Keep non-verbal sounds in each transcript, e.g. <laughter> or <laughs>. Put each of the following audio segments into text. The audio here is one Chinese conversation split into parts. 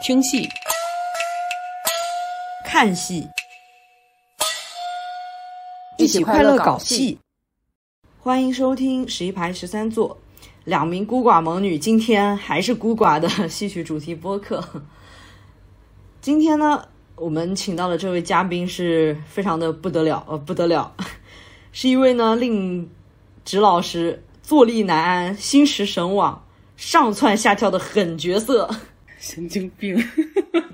听戏、看戏，一起快乐搞戏。欢迎收听十一排十三座，两名孤寡猛女今天还是孤寡的戏曲主题播客。今天呢，我们请到的这位嘉宾是非常的不得了，呃，不得了，是一位呢令指老师坐立难安、心驰神往、上蹿下跳的狠角色。神经病！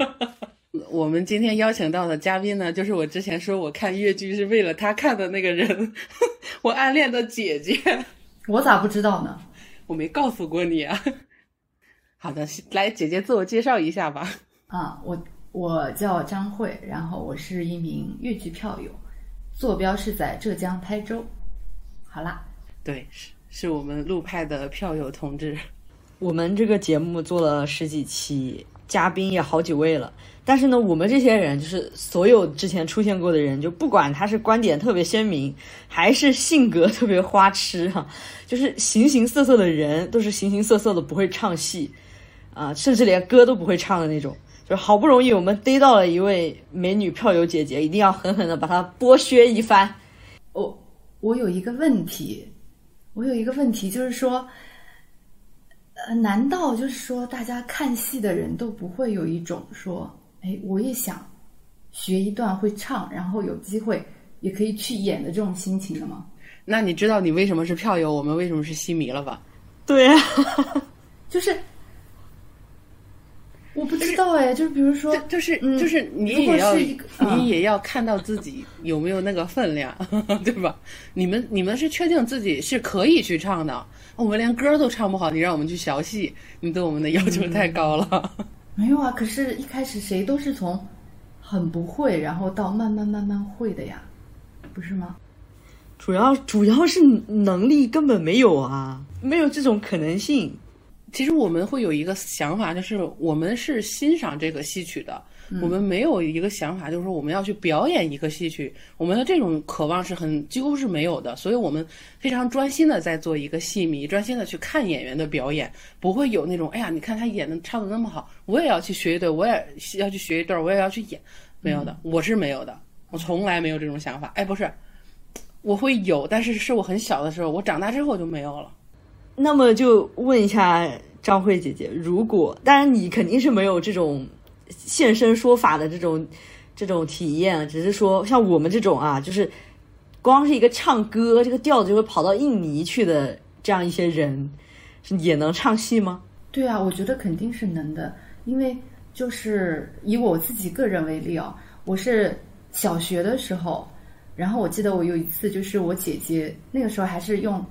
<laughs> 我们今天邀请到的嘉宾呢，就是我之前说我看越剧是为了他看的那个人，<laughs> 我暗恋的姐姐。我咋不知道呢？我没告诉过你啊。<laughs> 好的，来，姐姐自我介绍一下吧。啊，我我叫张慧，然后我是一名越剧票友，坐标是在浙江台州。好啦，对，是是我们陆派的票友同志。我们这个节目做了十几期，嘉宾也好几位了。但是呢，我们这些人就是所有之前出现过的人，就不管他是观点特别鲜明，还是性格特别花痴哈，就是形形色色的人，都是形形色色的不会唱戏啊，甚至连歌都不会唱的那种。就是好不容易我们逮到了一位美女票友姐姐，一定要狠狠的把她剥削一番。我我有一个问题，我有一个问题，就是说。呃，难道就是说，大家看戏的人都不会有一种说，哎，我也想学一段会唱，然后有机会也可以去演的这种心情的吗？那你知道你为什么是票友，我们为什么是戏迷了吧？对呀，<laughs> 就是我不知道哎，就是比如说，就是就是你也要你也要看到自己有没有那个分量，<laughs> 对吧？你们你们是确定自己是可以去唱的？我们连歌都唱不好，你让我们去学戏，你对我们的要求太高了。没有啊，可是，一开始谁都是从很不会，然后到慢慢慢慢会的呀，不是吗？主要主要是能力根本没有啊，没有这种可能性。其实我们会有一个想法，就是我们是欣赏这个戏曲的。我们没有一个想法，就是说我们要去表演一个戏曲，我们的这种渴望是很几乎是没有的，所以我们非常专心的在做一个戏迷，专心的去看演员的表演，不会有那种哎呀，你看他演的唱的那么好，我也要去学一段，我也要去学一段，我也要去演，没有的，我是没有的，我从来没有这种想法。哎，不是，我会有，但是是我很小的时候，我长大之后就没有了。那么就问一下张慧姐姐，如果当然你肯定是没有这种。现身说法的这种这种体验，只是说像我们这种啊，就是光是一个唱歌，这个调子就会跑到印尼去的这样一些人，也能唱戏吗？对啊，我觉得肯定是能的，因为就是以我自己个人为例啊，我是小学的时候，然后我记得我有一次就是我姐姐那个时候还是用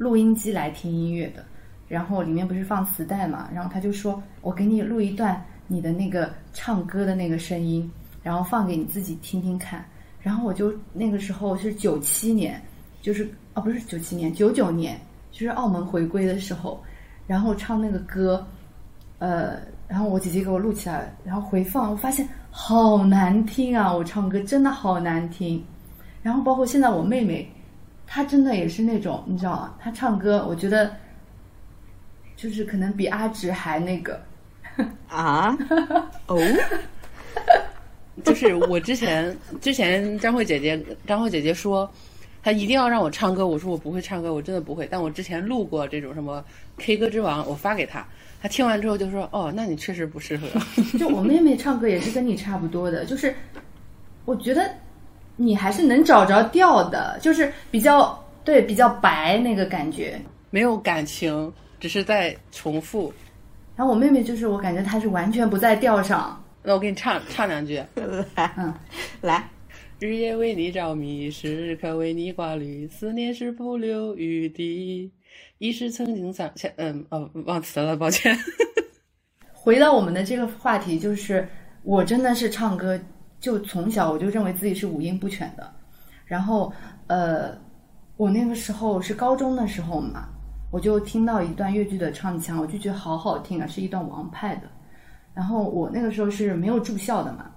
录音机来听音乐的，然后里面不是放磁带嘛，然后她就说我给你录一段。你的那个唱歌的那个声音，然后放给你自己听听看。然后我就那个时候是九七年，就是哦不是九七年，九九年，就是澳门回归的时候，然后唱那个歌，呃，然后我姐姐给我录起来，然后回放，我发现好难听啊！我唱歌真的好难听。然后包括现在我妹妹，她真的也是那种，你知道吗？他唱歌，我觉得就是可能比阿直还那个。啊，哦，<laughs> 就是我之前之前张慧姐姐张慧姐姐说，她一定要让我唱歌，我说我不会唱歌，我真的不会。但我之前录过这种什么 K 歌之王，我发给她，她听完之后就说，哦，那你确实不适合。<laughs> 就我妹妹唱歌也是跟你差不多的，就是我觉得你还是能找着调的，就是比较对比较白那个感觉，没有感情，只是在重复。然后我妹妹就是，我感觉她是完全不在调上。那我给你唱唱两句，<laughs> 来，嗯，来。日夜为你着迷，时刻为你挂虑，思念是不留余地。一时曾经想，嗯，哦，忘词了，抱歉。<laughs> 回到我们的这个话题，就是我真的是唱歌，就从小我就认为自己是五音不全的。然后，呃，我那个时候是高中的时候嘛。我就听到一段越剧的唱腔，我就觉得好好听啊，是一段王派的。然后我那个时候是没有住校的嘛，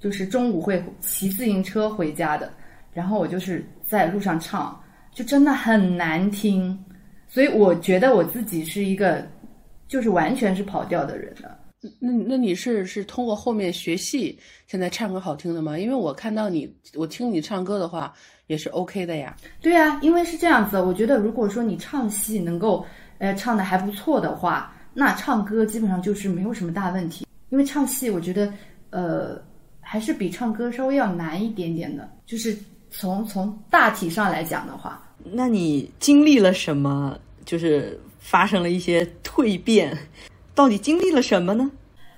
就是中午会骑自行车回家的。然后我就是在路上唱，就真的很难听。所以我觉得我自己是一个，就是完全是跑调的人的。那那你是是通过后面学戏，现在唱歌好听的吗？因为我看到你，我听你唱歌的话也是 OK 的呀。对啊，因为是这样子，我觉得如果说你唱戏能够呃唱的还不错的话，那唱歌基本上就是没有什么大问题。因为唱戏，我觉得呃还是比唱歌稍微要难一点点的，就是从从大体上来讲的话。那你经历了什么？就是发生了一些蜕变，到底经历了什么呢？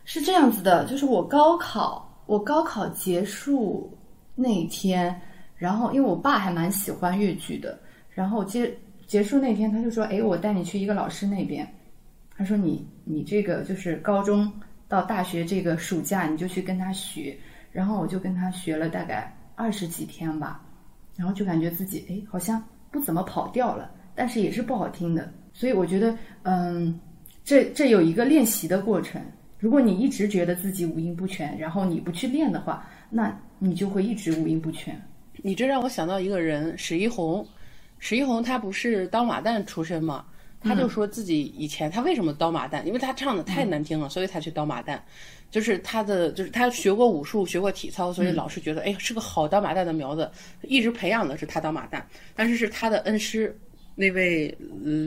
是这样子的，就是我高考，我高考结束那一天，然后因为我爸还蛮喜欢越剧的，然后结结束那天，他就说：“哎，我带你去一个老师那边。”他说：“你你这个就是高中到大学这个暑假，你就去跟他学。”然后我就跟他学了大概二十几天吧，然后就感觉自己哎好像不怎么跑调了，但是也是不好听的，所以我觉得嗯，这这有一个练习的过程。如果你一直觉得自己五音不全，然后你不去练的话，那你就会一直五音不全。你这让我想到一个人，史一红。史一红他不是刀马旦出身吗？他就说自己以前他为什么刀马旦，因为他唱的太难听了，所以他去刀马旦。就是他的，就是他学过武术，学过体操，所以老师觉得，哎，是个好刀马旦的苗子，一直培养的是他当马旦。但是是他的恩师那位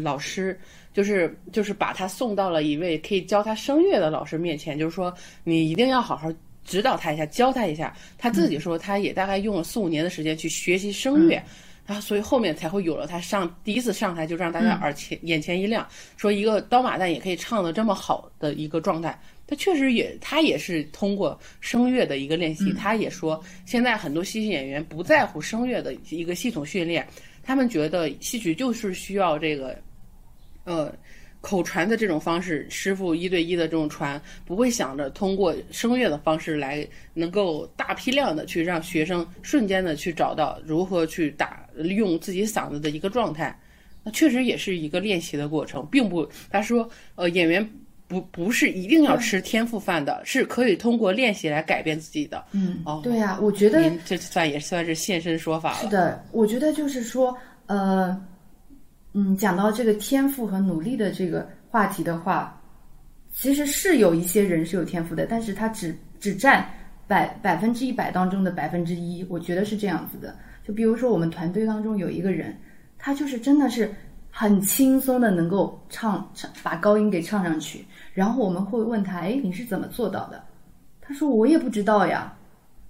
老师，就是就是把他送到了一位可以教他声乐的老师面前，就是说你一定要好好指导他一下，教他一下。他自己说，他也大概用了四五年的时间去学习声乐。然后，所以后面才会有了他上第一次上台就让大家耳前眼前一亮，说一个刀马旦也可以唱的这么好的一个状态。他确实也，他也是通过声乐的一个练习。他也说，现在很多戏剧演员不在乎声乐的一个系统训练，他们觉得戏曲就是需要这个，呃。口传的这种方式，师傅一对一的这种传，不会想着通过声乐的方式来能够大批量的去让学生瞬间的去找到如何去打用自己嗓子的一个状态。那确实也是一个练习的过程，并不他说呃演员不不是一定要吃天赋饭的，是可以通过练习来改变自己的。嗯，哦，对呀，我觉得您这算也算是现身说法了。是的，我觉得就是说呃。嗯，讲到这个天赋和努力的这个话题的话，其实是有一些人是有天赋的，但是他只只占百百分之一百当中的百分之一，我觉得是这样子的。就比如说我们团队当中有一个人，他就是真的是很轻松的能够唱唱把高音给唱上去，然后我们会问他，哎，你是怎么做到的？他说我也不知道呀，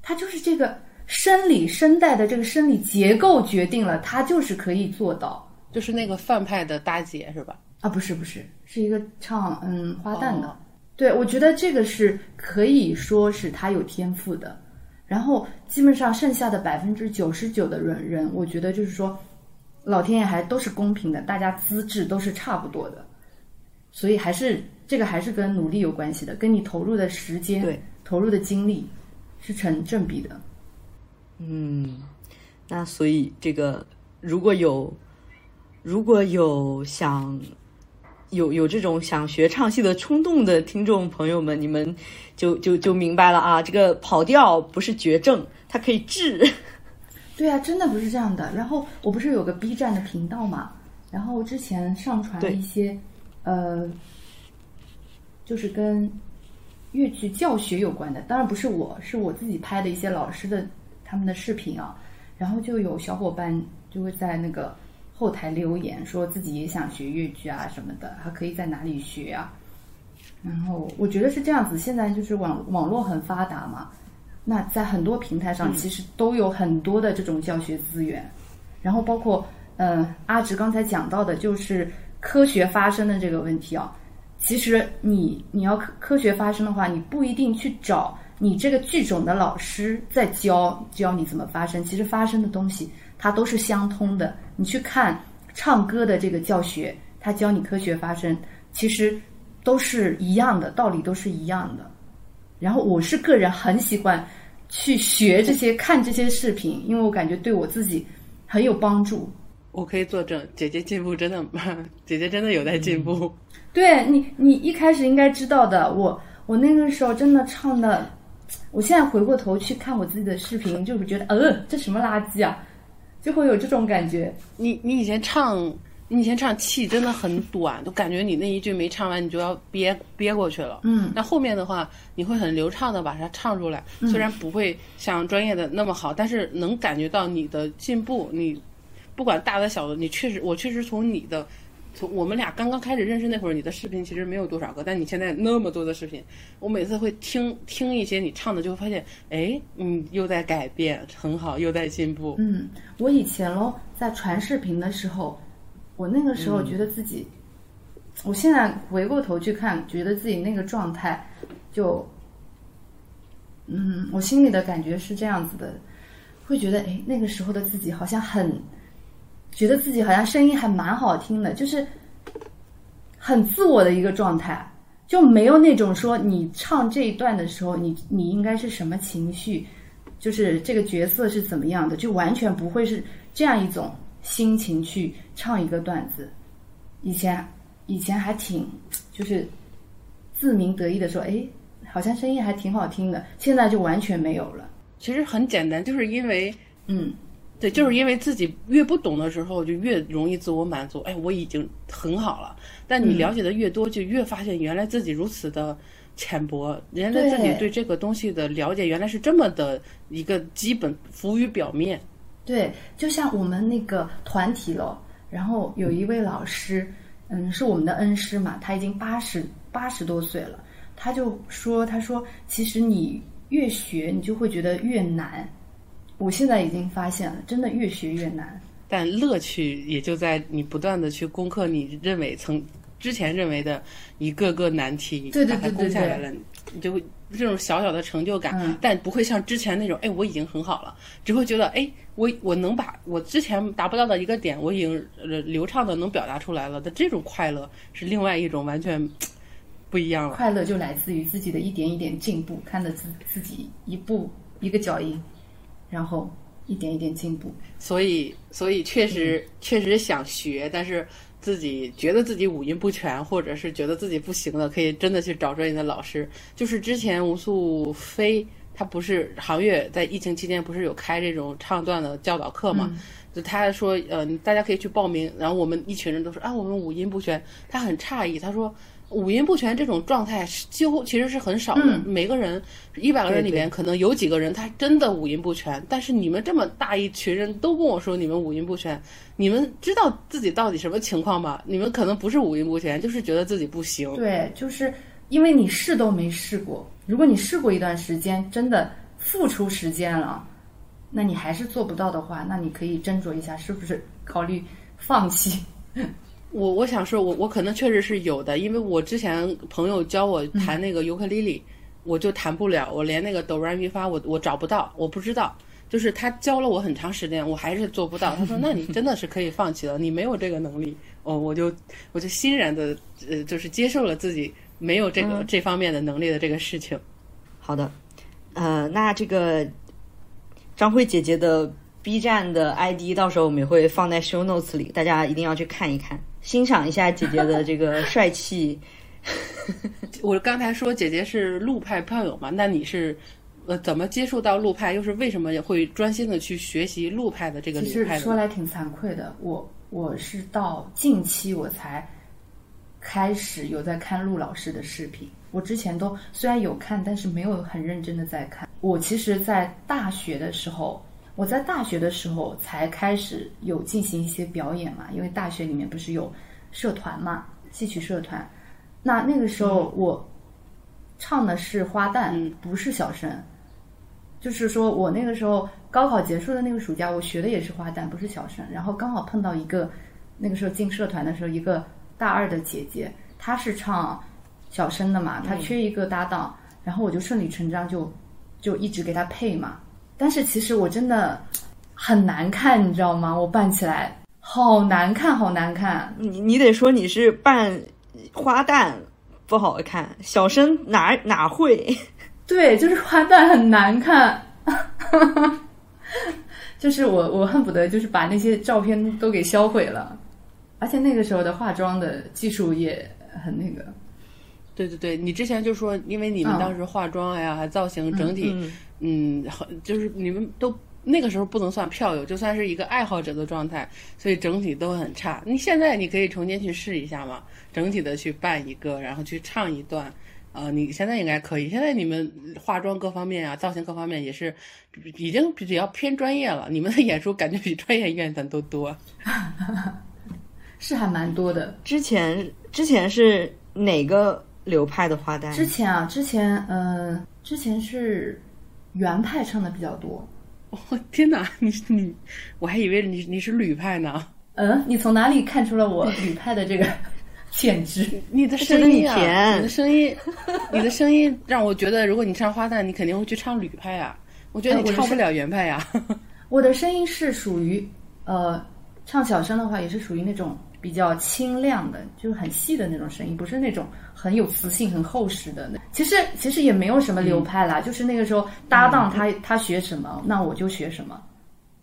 他就是这个生理声带的这个生理结构决定了他就是可以做到。就是那个范派的大姐是吧？啊，不是不是，是一个唱嗯花旦的。对，我觉得这个是可以说是他有天赋的。然后基本上剩下的百分之九十九的人人，我觉得就是说，老天爷还都是公平的，大家资质都是差不多的。所以还是这个还是跟努力有关系的，跟你投入的时间、对投入的精力是成正比的。嗯，那所以这个如果有。如果有想有有这种想学唱戏的冲动的听众朋友们，你们就就就明白了啊！这个跑调不是绝症，它可以治。对啊，真的不是这样的。然后我不是有个 B 站的频道嘛，然后之前上传了一些呃，就是跟越剧教学有关的，当然不是我，是我自己拍的一些老师的他们的视频啊。然后就有小伙伴就会在那个。后台留言说自己也想学越剧啊什么的，还可以在哪里学啊？然后我觉得是这样子，现在就是网网络很发达嘛，那在很多平台上其实都有很多的这种教学资源，然后包括嗯阿直刚才讲到的，就是科学发声的这个问题啊。其实你你要科科学发声的话，你不一定去找你这个剧种的老师在教教你怎么发声，其实发声的东西。它都是相通的。你去看唱歌的这个教学，他教你科学发声，其实都是一样的，道理都是一样的。然后我是个人很喜欢去学这些、看这些视频，因为我感觉对我自己很有帮助。我可以作证，姐姐进步真的，姐姐真的有在进步。对你，你一开始应该知道的。我我那个时候真的唱的，我现在回过头去看我自己的视频，就是觉得，呃，这什么垃圾啊！就会有这种感觉。你你以前唱你以前唱气真的很短，都感觉你那一句没唱完，你就要憋憋过去了。嗯，那后面的话，你会很流畅的把它唱出来，虽然不会像专业的那么好，但是能感觉到你的进步。你不管大的小的，你确实，我确实从你的。从我们俩刚刚开始认识那会儿，你的视频其实没有多少个，但你现在那么多的视频，我每次会听听一些你唱的，就会发现，哎，嗯，又在改变，很好，又在进步。嗯，我以前咯，在传视频的时候，我那个时候觉得自己，我现在回过头去看，觉得自己那个状态，就，嗯，我心里的感觉是这样子的，会觉得，哎，那个时候的自己好像很。觉得自己好像声音还蛮好听的，就是很自我的一个状态，就没有那种说你唱这一段的时候，你你应该是什么情绪，就是这个角色是怎么样的，就完全不会是这样一种心情去唱一个段子。以前以前还挺就是自鸣得意的说，哎，好像声音还挺好听的，现在就完全没有了。其实很简单，就是因为嗯。对，就是因为自己越不懂的时候，就越容易自我满足。哎，我已经很好了。但你了解的越多，就越发现原来自己如此的浅薄，原来自己对这个东西的了解原来是这么的一个基本，浮于表面。对，就像我们那个团体了，然后有一位老师，嗯，是我们的恩师嘛，他已经八十八十多岁了，他就说，他说，其实你越学，你就会觉得越难。我现在已经发现了，真的越学越难。但乐趣也就在你不断的去攻克你认为曾之前认为的一个个难题，对对对攻下来了，你就会这种小小的成就感，但不会像之前那种，哎，我已经很好了，只会觉得，哎，我我能把我之前达不到的一个点，我已经流畅的能表达出来了的这种快乐，是另外一种完全不一样了。快乐就来自于自己的一点一点进步，看着自自己一步一个脚印。然后一点一点进步，所以所以确实确实想学，但是自己觉得自己五音不全，或者是觉得自己不行的，可以真的去找专业的老师。就是之前吴素飞他不是航月在疫情期间不是有开这种唱段的教导课嘛？就他说呃大家可以去报名，然后我们一群人都说啊我们五音不全，他很诧异，他说。五音不全这种状态几乎其实是很少的，每个人一百个人里面可能有几个人他真的五音不全。但是你们这么大一群人都跟我说你们五音不全，你们知道自己到底什么情况吗？<laughs> 你们可能不是五音不全，就是觉得自己不行。对，就是因为你试都没试过。如果你试过一段时间，真的付出时间了，那你还是做不到的话，那你可以斟酌一下，是不是考虑放弃。<laughs> 我我想说，我我可能确实是有的，因为我之前朋友教我弹那个尤克里里，我就弹不了，我连那个哆来咪发我我找不到，我不知道，就是他教了我很长时间，我还是做不到。他说：<laughs> “那你真的是可以放弃了，你没有这个能力。”哦，我就我就欣然的呃，就是接受了自己没有这个这方面的能力的这个事情。好的，呃，那这个张慧姐姐的 B 站的 ID 到时候我们也会放在 Show Notes 里，大家一定要去看一看。欣赏一下姐姐的这个帅气。<laughs> 我刚才说姐姐是陆派票友嘛，那你是呃怎么接触到陆派？又是为什么也会专心的去学习陆派的这个？其实说来挺惭愧的，我我是到近期我才开始有在看陆老师的视频。我之前都虽然有看，但是没有很认真的在看。我其实，在大学的时候。我在大学的时候才开始有进行一些表演嘛，因为大学里面不是有社团嘛，戏曲社团。那那个时候我唱的是花旦，不是小生。就是说我那个时候高考结束的那个暑假，我学的也是花旦，不是小生。然后刚好碰到一个那个时候进社团的时候，一个大二的姐姐，她是唱小生的嘛，她缺一个搭档，然后我就顺理成章就就一直给她配嘛。但是其实我真的很难看，你知道吗？我扮起来好难看，好难看。你你得说你是扮花旦不好看，小生哪哪会？对，就是花旦很难看。<laughs> 就是我我恨不得就是把那些照片都给销毁了，而且那个时候的化妆的技术也很那个。对对对，你之前就说，因为你们当时化妆呀、还造型整体。嗯，很就是你们都那个时候不能算票友，就算是一个爱好者的状态，所以整体都很差。你现在你可以重新去试一下嘛，整体的去办一个，然后去唱一段。呃，你现在应该可以。现在你们化妆各方面啊，造型各方面也是已经比较偏专业了。你们的演出感觉比专业院团都多。<laughs> 是还蛮多的。之前之前是哪个流派的花旦？之前啊，之前呃，之前是原派唱的比较多。我天哪，你你，我还以为你你是吕派呢。嗯，你从哪里看出了我吕派的这个 <laughs> 潜质？你的声音啊，你的声音，你的声音让我觉得，如果你唱花旦，你肯定会去唱吕派啊。我觉得你唱不了原派呀。我的声音是属于呃，唱小声的话，也是属于那种。比较清亮的，就是很细的那种声音，不是那种很有磁性、很厚实的。其实其实也没有什么流派啦，就是那个时候搭档他他学什么，那我就学什么，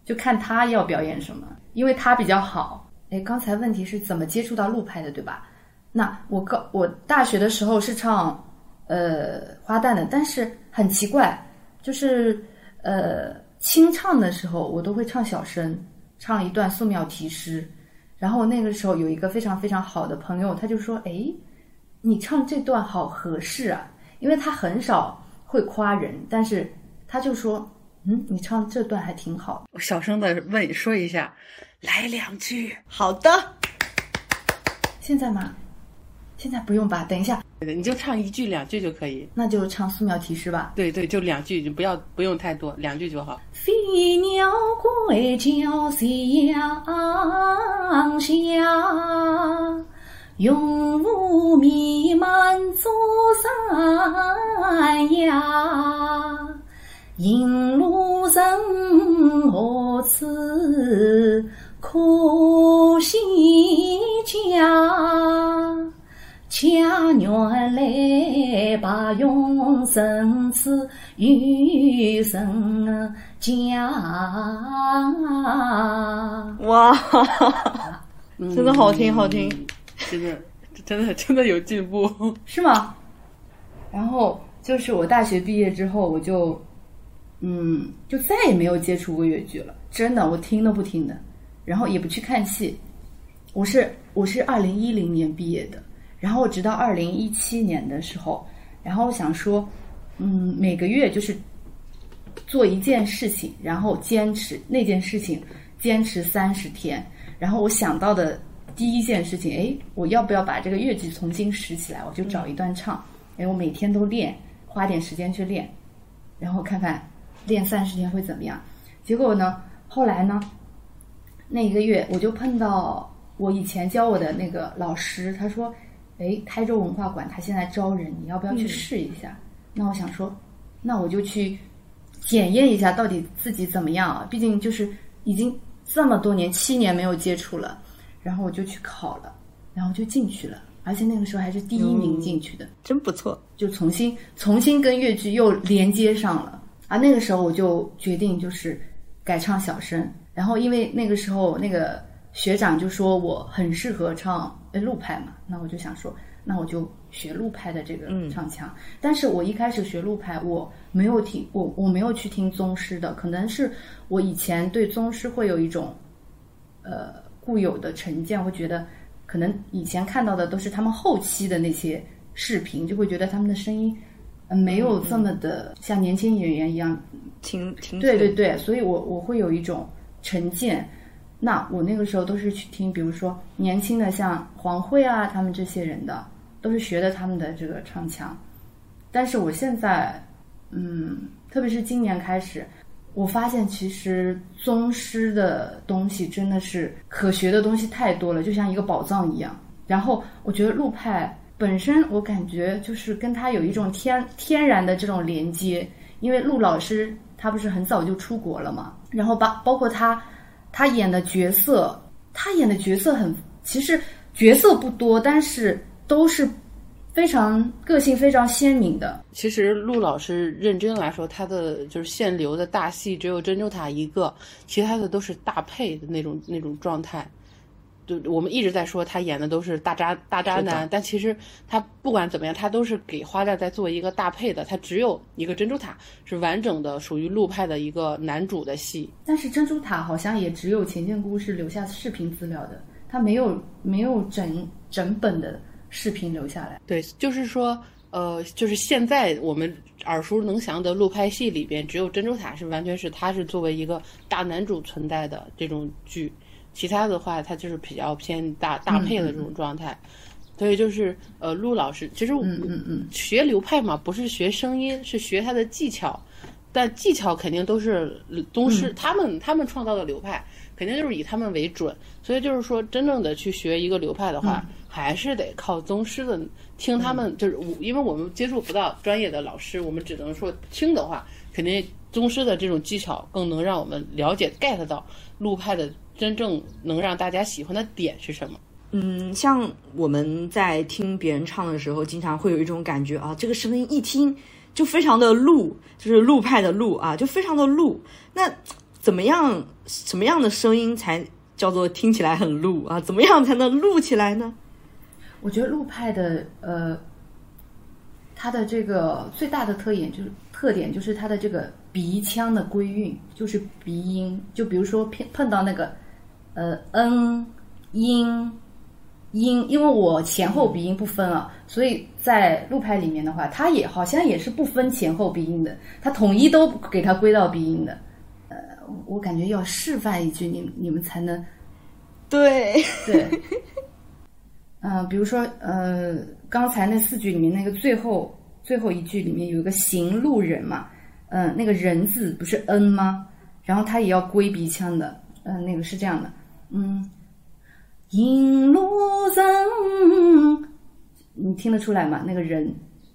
就看他要表演什么，因为他比较好。哎，刚才问题是怎么接触到陆派的，对吧？那我高我大学的时候是唱呃花旦的，但是很奇怪，就是呃清唱的时候我都会唱小声，唱一段素描题诗。然后那个时候有一个非常非常好的朋友，他就说：“哎，你唱这段好合适啊！”因为他很少会夸人，但是他就说：“嗯，你唱这段还挺好。”我小声的问说一下，来两句。好的，现在吗？现在不用吧？等一下，你就唱一句两句就可以。那就唱素描题诗吧。对对，就两句，就不要不用太多，两句就好。飞鸟归巢乡下，云雾弥漫祖山崖。引路人何处可惜家？家园来把永生赐余生家。哇，<laughs> 真的好听，好听，真的，真的，真的有进步，是吗？然后就是我大学毕业之后，我就，嗯，就再也没有接触过越剧了。真的，我听都不听的，然后也不去看戏。我是我是二零一零年毕业的。然后直到二零一七年的时候，然后我想说，嗯，每个月就是做一件事情，然后坚持那件事情，坚持三十天。然后我想到的第一件事情，哎，我要不要把这个越剧重新拾起来？我就找一段唱，哎，我每天都练，花点时间去练，然后看看练三十天会怎么样。结果呢，后来呢，那一个月我就碰到我以前教我的那个老师，他说。哎，台州文化馆他现在招人，你要不要去试一下？那我想说，那我就去检验一下到底自己怎么样啊？毕竟就是已经这么多年，七年没有接触了，然后我就去考了，然后就进去了，而且那个时候还是第一名进去的，真不错。就重新重新跟越剧又连接上了啊！那个时候我就决定就是改唱小生，然后因为那个时候那个。学长就说我很适合唱陆派嘛，那我就想说，那我就学陆派的这个唱腔。但是我一开始学陆派，我没有听我我没有去听宗师的，可能是我以前对宗师会有一种呃固有的成见，会觉得可能以前看到的都是他们后期的那些视频，就会觉得他们的声音没有这么的像年轻演员一样挺挺。对对对，所以我我会有一种成见。那我那个时候都是去听，比如说年轻的像黄慧啊，他们这些人的，都是学的他们的这个唱腔。但是我现在，嗯，特别是今年开始，我发现其实宗师的东西真的是可学的东西太多了，就像一个宝藏一样。然后我觉得陆派本身，我感觉就是跟他有一种天天然的这种连接，因为陆老师他不是很早就出国了嘛，然后把包括他。他演的角色，他演的角色很，其实角色不多，但是都是非常个性非常鲜明的。其实陆老师认真来说，他的就是限流的大戏只有珍珠塔一个，其他的都是大配的那种那种状态。就我们一直在说他演的都是大渣大渣男，但其实他不管怎么样，他都是给花旦在做一个搭配的。他只有一个珍珠塔是完整的，属于陆派的一个男主的戏。但是珍珠塔好像也只有钱建姑是留下视频资料的，他没有没有整整本的视频留下来。对，就是说，呃，就是现在我们耳熟能详的陆派戏里边，只有珍珠塔是完全是他是作为一个大男主存在的这种剧，其他的话，它就是比较偏搭搭配的这种状态。所以就是呃，陆老师其实嗯嗯，学流派嘛，不是学声音，是学他的技巧。但技巧肯定都是宗师、他们他们创造的流派，肯定就是以他们为准。所以就是说，真正的去学一个流派的话，还是得靠宗师的听他们。就是我，因为我们接触不到专业的老师，我们只能说听的话，肯定宗师的这种技巧更能让我们了解 get 到陆派的真正能让大家喜欢的点是什么。嗯，像我们在听别人唱的时候，经常会有一种感觉啊，这个声音一听就非常的陆，就是陆派的陆啊，就非常的陆。那怎么样，什么样的声音才叫做听起来很陆啊？怎么样才能陆起来呢？我觉得陆派的呃，它的这个最大的特点就是特点就是它的这个鼻腔的归韵，就是鼻音。就比如说碰碰到那个呃嗯音音，因为我前后鼻音不分啊，所以在录拍里面的话，它也好像也是不分前后鼻音的，它统一都给它归到鼻音的。呃，我感觉要示范一句，你你们才能对，<laughs> 对，嗯、比如说，呃，刚才那四句里面那个最后最后一句里面有一个行路人嘛，嗯、那个人字不是 n 吗？然后它也要归鼻腔的，嗯、那个是这样的，嗯，引路人，你听得出来吗？那个人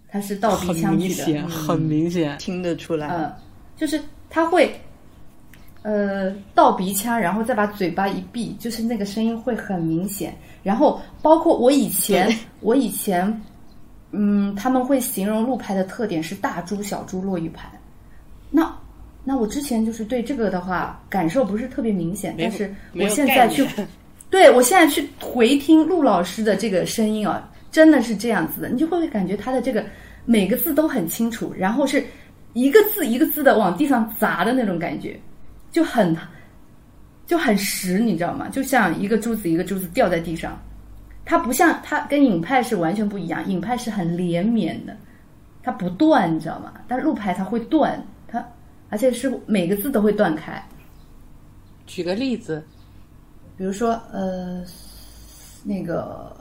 他是倒鼻腔去的，明显，很明显。听得出来。嗯，就是他会，呃，到鼻腔，然后再把嘴巴一闭，就是那个声音会很明显。然后包括我以前，我以前，嗯，他们会形容路牌的特点是大猪、小猪、落玉盘。那那我之前就是对这个的话感受不是特别明显，但是我现在去 <laughs> 对我现在去回听陆老师的这个声音啊，真的是这样子的，你就会感觉他的这个每个字都很清楚，然后是一个字一个字的往地上砸的那种感觉，就很就很实，你知道吗？就像一个珠子一个珠子掉在地上，它不像它跟影派是完全不一样，影派是很连绵的，它不断，你知道吗？但是陆派它会断，它而且是每个字都会断开。举个例子，比如说，呃，那个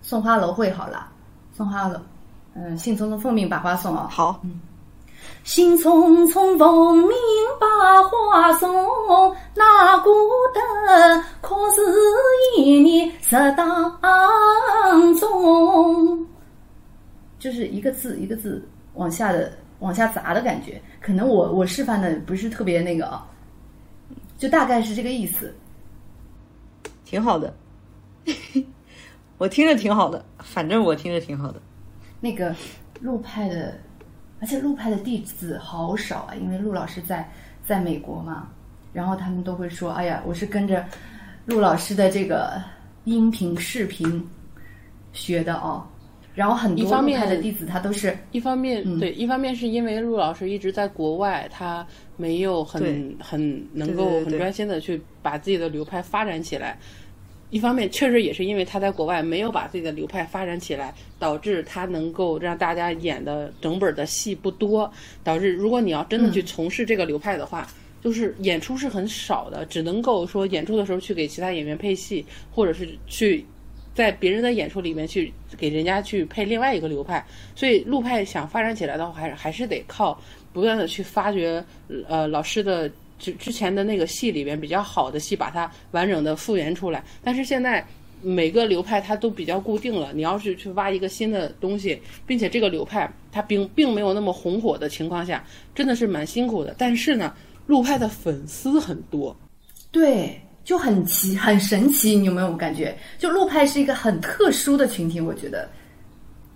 送花楼会好了，送花楼，嗯、兴匆匆奉命把花送啊，好，嗯兴匆匆奉命把花送，那孤灯可是一年十当中，就是一个字一个字往下的往下砸的感觉。可能我我示范的不是特别那个啊，就大概是这个意思。挺好的，我听着挺好的，反正我听着挺好的。那个陆派的，而且陆派的弟子好少啊，因为陆老师在在美国嘛，然后他们都会说：“哎呀，我是跟着陆老师的这个音频视频学的哦。”然后很多陆一方面派的弟子他都是一方面、嗯。对，一方面是因为陆老师一直在国外，他没有很很能够很专心的去把自己的流派发展起来。一方面确实也是因为他在国外没有把自己的流派发展起来，导致他能够让大家演的整本的戏不多，导致如果你要真的去从事这个流派的话，就是演出是很少的，只能够说演出的时候去给其他演员配戏，或者是去在别人的演出里面去给人家去配另外一个流派，所以陆派想发展起来的话，还还是得靠不断的去发掘呃老师的之之前的那个戏里边比较好的戏，把它完整的复原出来。但是现在每个流派它都比较固定了，你要是去挖一个新的东西，并且这个流派它并并没有那么红火的情况下，真的是蛮辛苦的。但是呢，陆派的粉丝很多，对，就很奇很神奇，你有没有感觉？就陆派是一个很特殊的群体，我觉得，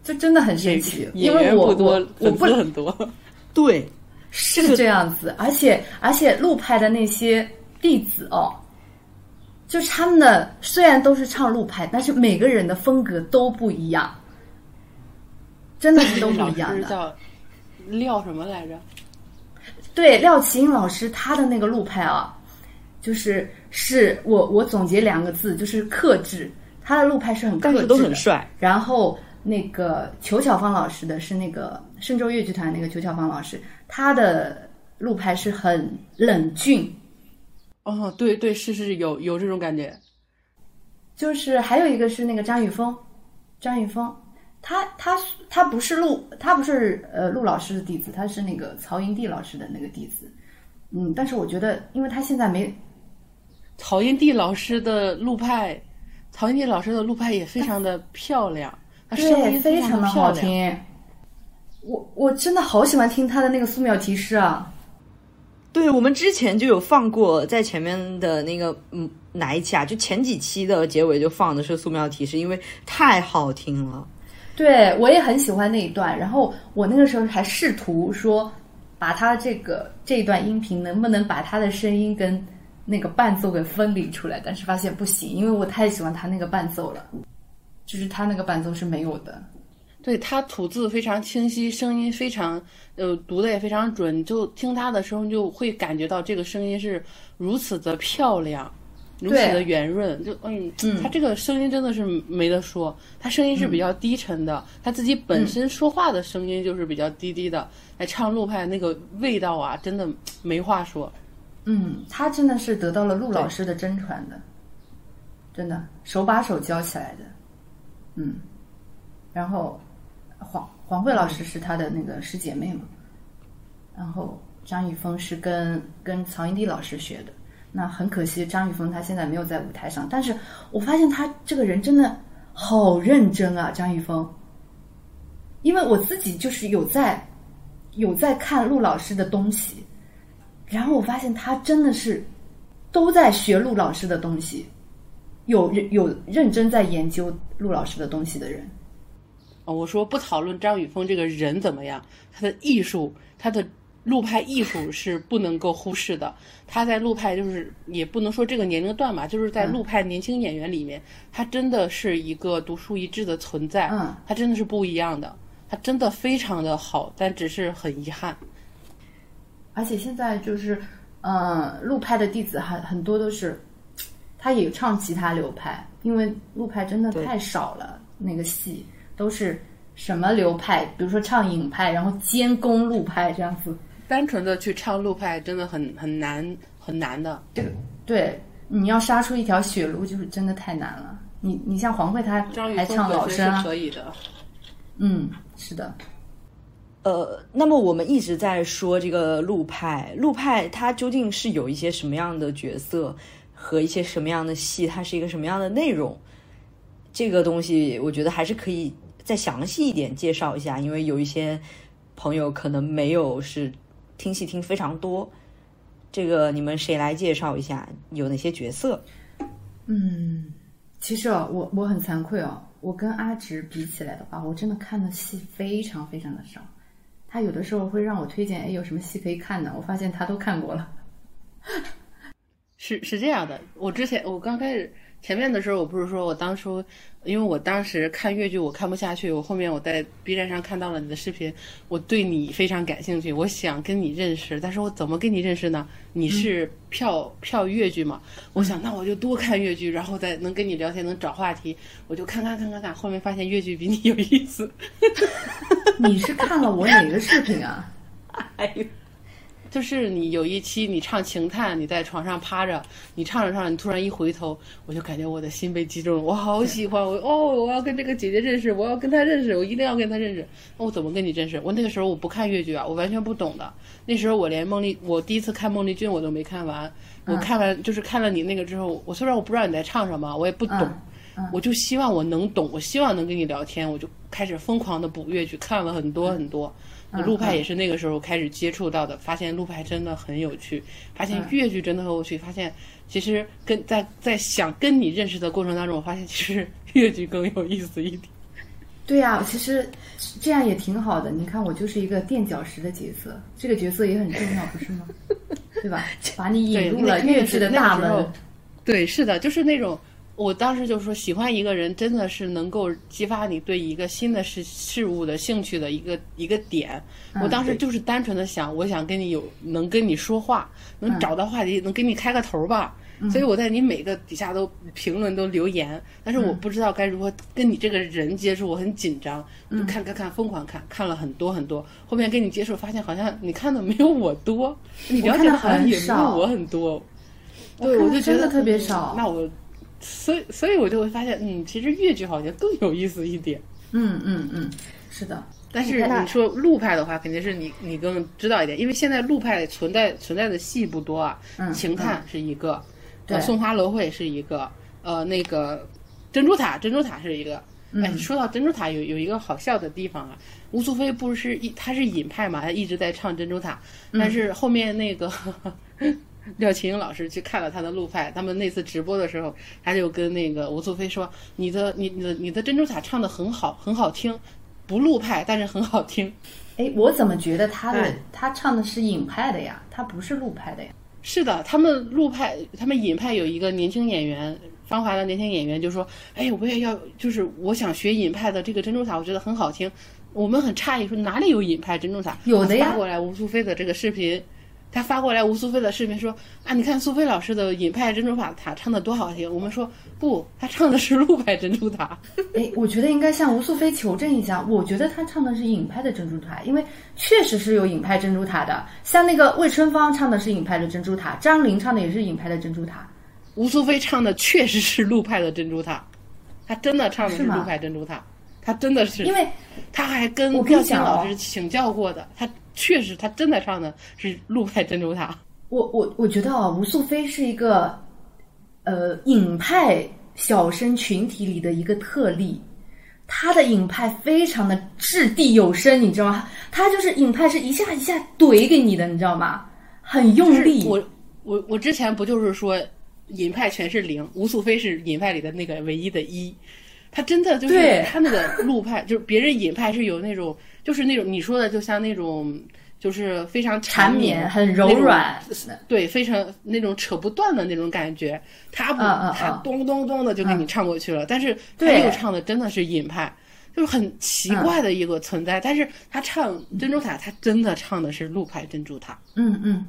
就真的很神奇，因演为我多我，不丝很多。<laughs> 对，是这样子，而且而且陆派的那些弟子哦，就是他们的虽然都是唱陆派，但是每个人的风格都不一样，真的是都不一样的。<laughs> 叫廖什么来着？对，廖奇英老师他的那个陆派啊，就是是我我总结两个字，就是克制。他的路派是很克制的，但是都很帅。然后那个裘巧芳老师的是那个嵊州越剧团那个裘巧芳老师，他的路派是很冷峻。哦，对对，是是有有这种感觉。就是还有一个是那个张雨峰，张雨峰，他他他不是陆，他不是呃陆老师的弟子，他是那个曹云娣老师的那个弟子。嗯，但是我觉得，因为他现在没曹云娣老师的录派，曹云娣老师的录派也非常的漂亮，她声音非常的。好听。我我真的好喜欢听他的那个素描提示啊！对，我们之前就有放过，在前面的那个嗯哪一期啊？就前几期的结尾就放的是素描提示，因为太好听了。对我也很喜欢那一段，然后我那个时候还试图说，把他这个这一段音频能不能把他的声音跟那个伴奏给分离出来，但是发现不行，因为我太喜欢他那个伴奏了，就是他那个伴奏是没有的。对他吐字非常清晰，声音非常呃读的也非常准，就听他的时候就会感觉到这个声音是如此的漂亮，如此的圆润，就嗯，他这个声音真的是没得说，他声音是比较低沉的，他自己本身说话的声音就是比较低低的，来唱陆派那个味道啊，真的没话说。嗯，他真的是得到了陆老师的真传的，真的手把手教起来的。嗯，然后黄黄慧老师是他的那个师姐妹嘛，然后张雨峰是跟跟曹云迪老师学的。那很可惜，张雨峰他现在没有在舞台上，但是我发现他这个人真的好认真啊，张雨峰。因为我自己就是有在有在看陆老师的东西，然后我发现他真的是都在学陆老师的东西，有认有认真在研究陆老师的东西的人。哦，我说不讨论张雨峰这个人怎么样，他的艺术，他的陆派艺术是不能够忽视的。他在陆派就是也不能说这个年龄段吧，就是在陆派年轻演员里面，他真的是一个独树一帜的存在。嗯，他真的是不一样的，他真的非常的好，但只是很遗憾。而且现在就是，呃，陆派的弟子很很多都是，他也唱其他流派，因为陆派真的太少了，那个戏都是什么流派，比如说唱影派，然后兼攻陆派这样子。单纯的去唱陆派真的很很难很难的。对，你要杀出一条血路，就是真的太难了。你你像黄慧，她还唱老生可以的。嗯，是的，呃，那么我们一直在说这个陆派，陆派它究竟是有一些什么样的角色和一些什么样的戏，它是一个什么样的内容？这个东西我觉得还是可以再详细一点介绍一下，因为有一些朋友可能没有是听戏听非常多。这个你们谁来介绍一下有哪些角色？嗯，其实哦，我我很惭愧哦，我跟阿直比起来的话，我真的看的戏非常非常的少。他有的时候会让我推荐，哎，有什么戏可以看呢？我发现他都看过了。<laughs> 是是这样的，我之前我刚开始前面的时候，我不是说我当初，因为我当时看越剧我看不下去，我后面我在 B 站上看到了你的视频，我对你非常感兴趣，我想跟你认识，但是我怎么跟你认识呢？你是票、票越剧嘛？我想那我就多看越剧，然后再能跟你聊天，能找话题，我就看看看看看，后面发现越剧比你有意思。<laughs> 你是看了我哪个视频啊？<laughs> 哎呦，就是你有一期你唱情探，你在床上趴着，你唱着唱着，你突然一回头，我就感觉我的心被击中了，我好喜欢我哦，我要跟这个姐姐认识，我要跟她认识，我一定要跟她认识。那我怎么跟你认识？我那个时候我不看越剧啊，我完全不懂的。那时候我连孟丽，我第一次看孟丽君我都没看完，我看完就是看了你那个之后，我虽然我不知道你在唱什么，我也不懂。我就希望我能懂，我希望能跟你聊天，我就开始疯狂的补越剧，看了很多很多。陆派也是那个时候开始接触到的，发现路派真的很有趣，发现越剧真的很有趣，发现其实跟在在想跟你认识的过程当中，我发现其实越剧更有意思一点。对呀、其实这样也挺好的。你看，我就是一个垫脚石的角色，这个角色也很重要，不是吗？<laughs> 对吧？把你引入了越剧的大门那个。对，是的，就是那种。我当时就说，喜欢一个人真的是能够激发你对一个新的事事物的兴趣的一个一个点。我当时就是单纯的想，我想跟你有能跟你说话，能找到话题，能跟你开个头吧。所以我在你每个底下都评论都留言，但是我不知道该如何跟你这个人接触，我很紧张，就看看看疯狂看，看了很多很多。后面跟你接触，发现好像你看的没有我多，你了解的好像也没有我很多。对，我就觉得特别少。那我。所以，所以我就会发现，嗯，其实越剧好像更有意思一点。嗯嗯嗯，是的。但是你说陆派的话，肯定是你你更知道一点，因为现在陆派存在存在的戏不多啊。嗯。情探是一个，呃，送花楼会是一个，呃，那个珍珠塔，珍珠塔是一个。哎，说到珍珠塔，有有一个好笑的地方啊。吴素菲不是一，他是尹派嘛，他一直在唱珍珠塔，但是后面那个。<laughs> 廖琴英老师去看了他的路派，他们那次直播的时候，他就跟那个吴素飞说：“你的、你、你的、你的珍珠塔唱的很好，很好听，不路派，但是很好听。”哎，我怎么觉得他的他唱的是影派的呀？他不是路派的呀？是的，他们路派，他们影派有一个年轻演员，芳华的年轻演员就说：“哎，我也要，就是我想学隐派的这个珍珠塔，我觉得很好听。”我们很诧异，说哪里有隐派珍珠塔？有的呀。发过来吴素飞的这个视频。他发过来吴苏菲的视频说啊，你看苏菲老师的尹派珍珠塔唱的多好听。我们说不，他唱的是陆派珍珠塔。<laughs> 哎，我觉得应该向吴苏菲求证一下。我觉得他唱的是尹派的珍珠塔，因为确实是有尹派珍珠塔的。像那个魏春芳唱的是尹派的珍珠塔，张琳唱的也是尹派的珍珠塔。吴苏菲唱的确实是陆派的珍珠塔，他真的唱的是陆派珍珠塔，他真的是，因为他还跟廖青老师请教过的，他。确实，他真的唱的是陆派珍珠塔。我我我觉得啊，吴素飞是一个呃影派小生群体里的一个特例。他的影派非常的掷地有声，你知道吗？他就是影派是一下一下怼给你的，你知道吗？很用力。我我我之前不就是说影派全是零，吴素飞是影派里的那个唯一的一。他真的就是他那个路派，<laughs> 就是别人引派是有那种。就是那种你说的，就像那种，就是非常缠绵、很柔软，对，非常那种扯不断的那种感觉。他不，他咚咚咚的就给你唱过去了。但是他又唱的真的是引派，就是很奇怪的一个存在。但是他唱珍珠塔，他真的唱的是路派珍珠塔。嗯嗯，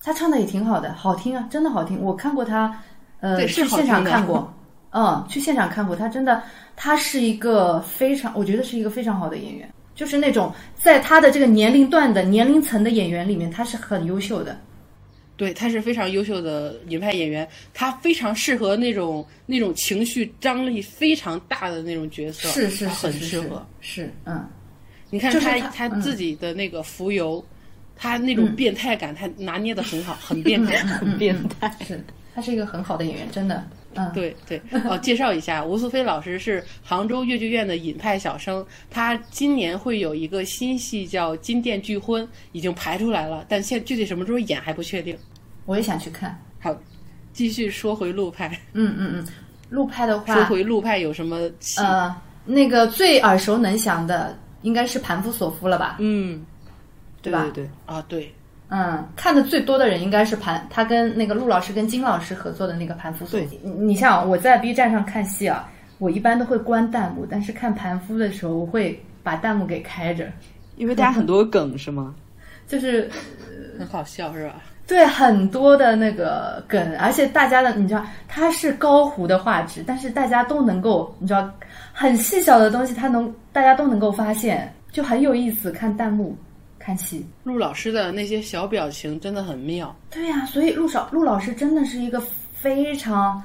他唱的也挺好的，好听啊，真的好听。我看过他，呃，是现场看过，嗯，去现场看过。他真的，他是一个非常，我觉得是一个非常好的演员。就是那种在他的这个年龄段的年龄层的演员里面，他是很优秀的。对，他是非常优秀的影派演员，他非常适合那种那种情绪张力非常大的那种角色，是是很适合。是嗯，你看他他自己的那个浮游，他那种变态感，他拿捏的很好，很变态，很变态。是，他是一个很好的演员，真的。对对哦，介绍一下，吴素飞老师是杭州越剧院的尹派小生，他今年会有一个新戏叫《金殿拒婚》，已经排出来了，但现具体什么时候演还不确定。我也想去看。好，继续说回陆派。嗯嗯嗯，陆派的话，说回陆派有什么戏？呃，那个最耳熟能详的应该是《盘夫索夫》了吧？嗯，对吧？对啊，对。嗯，看的最多的人应该是盘，他跟那个陆老师跟金老师合作的那个盘夫所。对，你像我在 B 站上看戏啊，我一般都会关弹幕，但是看盘夫的时候，我会把弹幕给开着，因为大家很多梗是吗？<laughs> 就是很好笑是吧？对，很多的那个梗，而且大家的你知道，它是高糊的画质，但是大家都能够你知道，很细小的东西，它能大家都能够发现，就很有意思。看弹幕。看戏，陆老师的那些小表情真的很妙。对呀，所以陆少陆老师真的是一个非常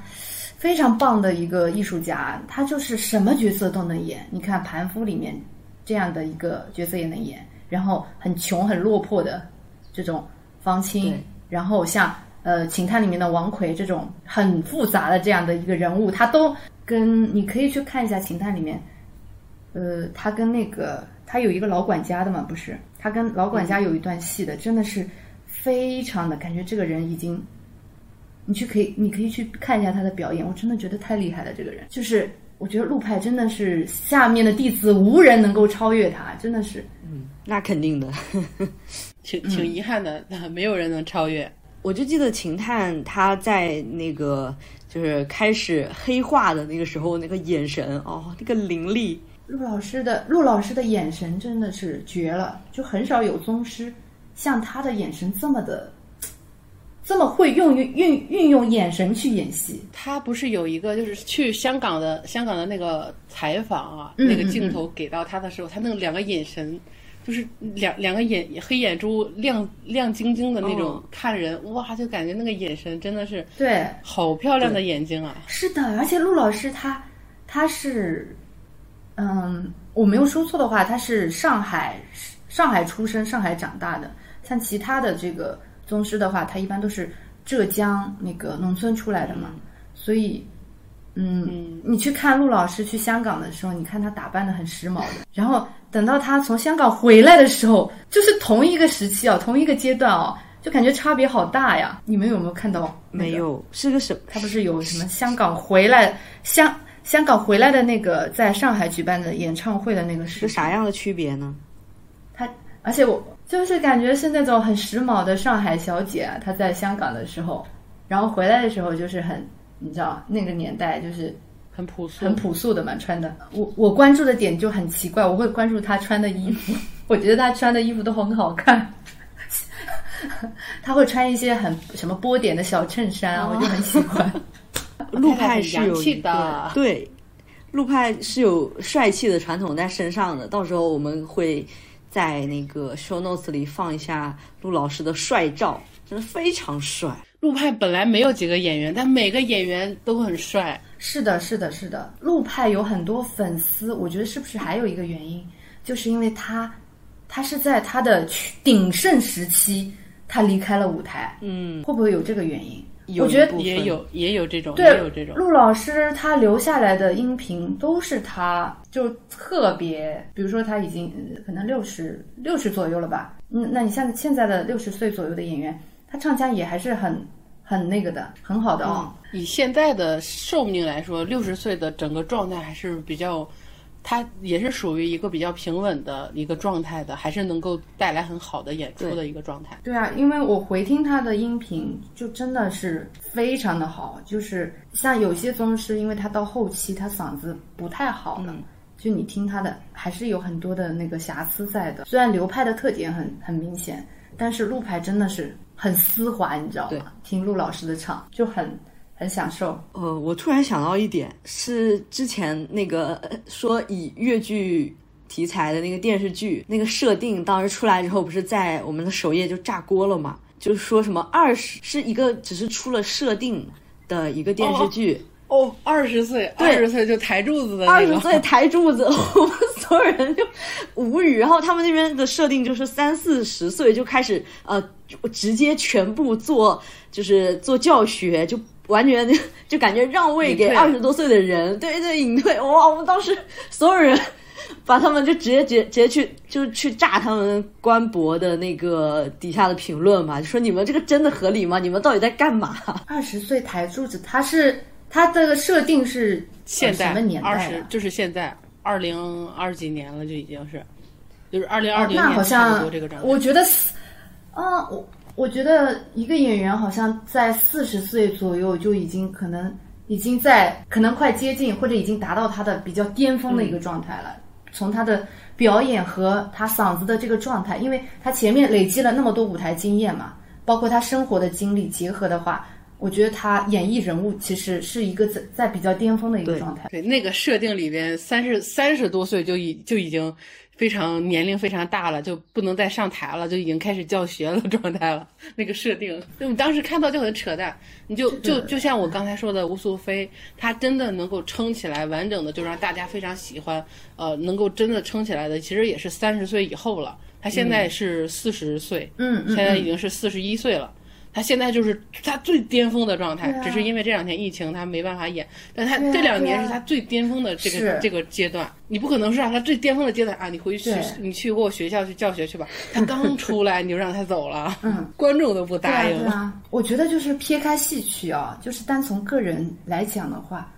非常棒的一个艺术家，他就是什么角色都能演。你看《盘夫》里面这样的一个角色也能演，然后很穷很落魄的这种方清，然后像呃《秦探》里面的王奎这种很复杂的这样的一个人物，他都跟你可以去看一下《秦探》里面，呃，他跟那个他有一个老管家的嘛，不是？他跟老管家有一段戏的，真的是非常的感觉，这个人已经，你去可以，你可以去看一下他的表演，我真的觉得太厉害了。这个人就是我觉得陆派真的是下面的弟子无人能够超越他，真的是。嗯，那肯定的，<laughs> 挺挺遗憾的，没有人能超越。我就记得秦探他在那个就是开始黑化的那个时候，那个眼神哦，那个凌厉。陆老师的陆老师的眼神真的是绝了，就很少有宗师像他的眼神这么的，这么会用运运运用眼神去演戏。他不是有一个就是去香港的香港的那个采访啊，嗯那个镜头给到他的时候，他那个两个眼神。就是两两个眼黑眼珠亮亮晶晶的那种哦看人，哇，就感觉那个眼神真的是对，好漂亮的眼睛啊！是的，而且陆老师他他是，嗯，我没有说错的话，他是上海上海出生、上海长大的。像其他的这个宗师的话，他一般都是浙江那个农村出来的嘛，所以。嗯，你去看陆老师去香港的时候，你看他打扮的很时髦的，然后等到他从香港回来的时候，就是同一个时期哦，同一个阶段哦，就感觉差别好大呀。你们有没有看到、那个？没有，是个什么？他不是有什么香港回来香香港回来的那个在上海举办的演唱会的那个是啥样的区别呢？他而且我就是感觉是那种很时髦的上海小姐啊，她在香港的时候，然后回来的时候就是很你知道那个年代就是很朴素，很朴素的嘛穿的。我我关注的点就很奇怪，我会关注她穿的衣服，<laughs> 我觉得她穿的衣服都很好看。<laughs> 她会穿一些很什么波点的小衬衫啊，我就很喜欢。陆派是有气一个的 <laughs> 对，陆派是有帅气的传统在身上的。到时候我们会在那个 show notes 里放一下陆老师的帅照，真的非常帅。陆派本来没有几个演员，但每个演员都很帅。是的，是的，是的，陆派有很多粉丝，我觉得是不是还有一个原因，就是因为他，他是在他的鼎盛时期，他离开了舞台，嗯，会不会有这个原因？有我觉得也有也有这种，对也有这种。陆老师他留下来的音频都是他就特别，比如说他已经呃可能六十六十左右了吧，嗯，那你像现在的六十岁左右的演员，他唱腔也还是很很那个的，很好的哦。以现在的寿命来说，六十岁的整个状态还是比较，他也是属于一个比较平稳的一个状态的，还是能够带来很好的演出的一个状态。对啊，因为我回听他的音频，就真的是非常的好。就是像有些宗师，因为他到后期他嗓子不太好了，就你听他的还是有很多的那个瑕疵在的。虽然流派的特点很很明显，但是陆派真的是很丝滑，你知道吗？听陆老师的唱就很很享受。呃，我突然想到一点，是之前那个呃说以越剧题材的那个电视剧，那个设定当时出来之后，不是在我们的首页就炸锅了嘛？就是说什么二十是一个只是出了设定的一个电视剧，哦，二十岁，对二十岁就抬柱子的二那个，十岁抬柱子，<laughs> 我们所有人就无语。然后他们那边的设定就是三四十岁就开始呃，直接全部做就是做教学，就完全就就感觉让位给二十多岁的人，对对，隐退。哇，我们当时所有人。把他们就直接直接直接去就去炸他们官博的那个底下的评论嘛，就说你们这个真的合理吗？你们到底在干嘛？二十岁抬柱子，他是他的设定是现在呃什么年二代二？十就是现在二零二几年了，就已经是，就是二零二零哦那好年差不像多这个状态。我觉得四，啊，我我觉得一个演员好像在四十岁左右就已经可能已经在可能快接近或者已经达到他的比较巅峰的一个状态了。从他的表演和他嗓子的这个状态，因为他前面累积了那么多舞台经验嘛，包括他生活的经历结合的话，我觉得他演绎人物其实是一个在在比较巅峰的一个状态。对那个设定里边，三十三十多岁就已就已经非常年龄非常大了，就不能再上台了，就已经开始教学了 <laughs> 状态了。那个设定，就你当时看到就很扯淡。你就就就像我刚才说的，吴素菲，她真的能够撑起来，完整的就让大家非常喜欢，呃，能够真的撑起来的，其实也是三十岁以后了。她现在是四十岁，嗯嗯现在已经是四十一岁了。他现在就是他最巅峰的状态，啊只是因为这两天疫情他没办法演，但他这两年是他最巅峰的这个、是这个阶段。你不可能是让他最巅峰的阶段啊，你回去你去过学校去教学去吧。他刚 <laughs> 出来你就让他走了，嗯，观众都不答应。对啊，我觉得就是撇开戏曲啊，就是单从个人来讲的话，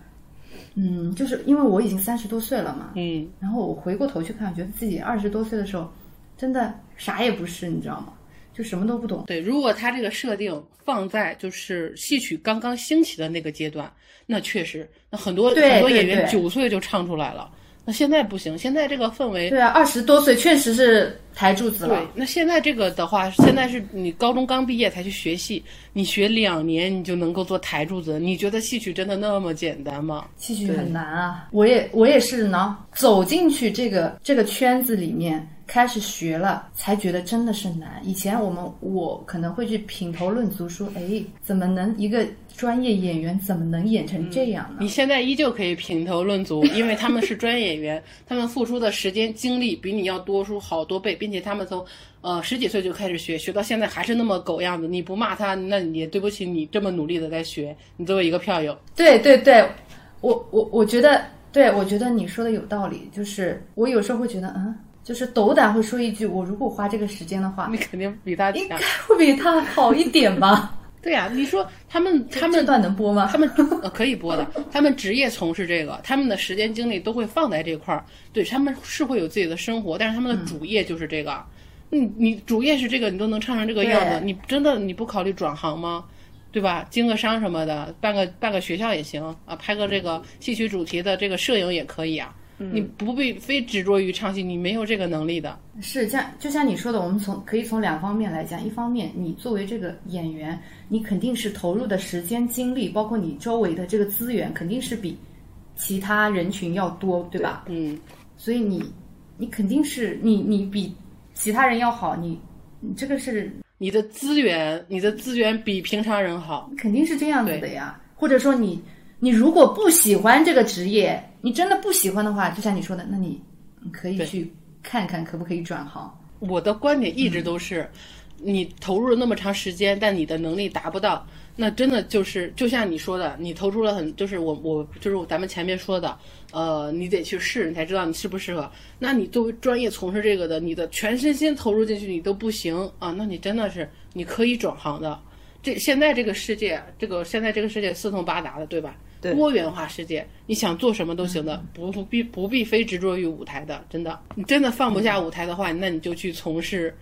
嗯，就是因为我已经三十多岁了嘛，嗯，然后我回过头去看，觉得自己二十多岁的时候，真的啥也不是，你知道吗？就什么都不懂。对，如果他这个设定放在就是戏曲刚刚兴起的那个阶段，那确实，那很多很多演员九岁就唱出来了。那现在不行，现在这个氛围对啊，二十多岁确实是抬柱子对了。，那现在这个的话，现在是你高中刚毕业才去学戏，你学两年你就能够做台柱子，你觉得戏曲真的那么简单吗？戏曲很难啊，我也我也是呢，走进去这个这个圈子里面，开始学了，才觉得真的是难。以前我们我可能会去品头论足，说，哎，怎么能一个专业演员怎么能演成这样呢？你现在依旧可以评头论足，<laughs> 因为他们是专业演员，他们付出的时间精力比你要多出好多倍，并且他们从呃十几岁就开始学，学到现在还是那么狗样子。你不骂他，那你也对不起你这么努力的在学。你作为一个票友，对对对，我我我觉得，对我觉得你说的有道理。就是我有时候会觉得，嗯，就是斗胆会说一句，我如果花这个时间的话，你肯定比他强应该。会比他好一点吧？对呀、你说他们他们这段能播吗？他们呃可以播的，他们职业从事这个，他们的时间精力都会放在这块儿。对他们是会有自己的生活，但是他们的主业就是这个。你你主业是这个，你都能唱成这个样子，你真的你不考虑转行吗？对吧？经个商什么的，办个办个学校也行啊，拍个这个戏曲主题的这个摄影也可以啊。你不必非执着于唱戏，你没有这个能力的。是像，就像你说的，我们从可以从两方面来讲。一方面，你作为这个演员，你肯定是投入的时间、精力，包括你周围的这个资源，肯定是比其他人群要多，对吧？嗯，所以你你肯定是你你比其他人要好，你你这个是你的资源，你的资源比平常人好。肯定是这样子的呀。或者说你你如果不喜欢这个职业，你真的不喜欢的话，就像你说的，那你你可以去看看可不可以转行。我的观点一直都是，你投入了那么长时间，但你的能力达不到，那真的就是就像你说的，你投入了很，就是我我就是咱们前面说的，呃，你得去试，你才知道你适不适合。那你作为专业从事这个的，你的全身心投入进去，你都不行啊，那你真的是你可以转行的。这现在这个世界，这个现在这个世界四通八达的，对吧？对多元化世界，你想做什么都行的，不不必不必非执着于舞台的，真的。你真的放不下舞台的话，那你就去从事，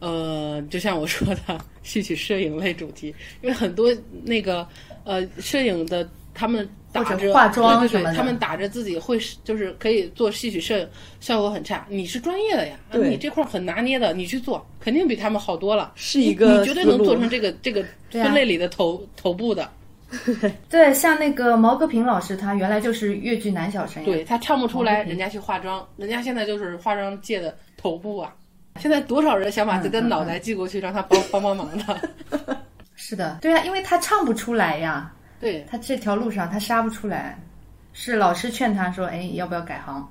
呃，就像我说的戏曲摄影类主题，因为很多那个呃摄影的他们打着化妆对他们打着自己会就是可以做戏曲摄影，效果很差。你是专业的呀，你这块儿很拿捏的，你去做肯定比他们好多了。是一个你绝对能做成这个这个分类里的头、头部的。<laughs> 对，像那个毛戈平老师，他原来就是越剧男小生。对他唱不出来，哦人家去化妆，人家现在就是化妆界的头部啊。现在多少人想把自己的脑袋寄过去，让他帮帮帮忙的。<laughs> 是的，对啊，因为他唱不出来呀，对，他这条路上他杀不出来，是老师劝他说，哎，要不要改行，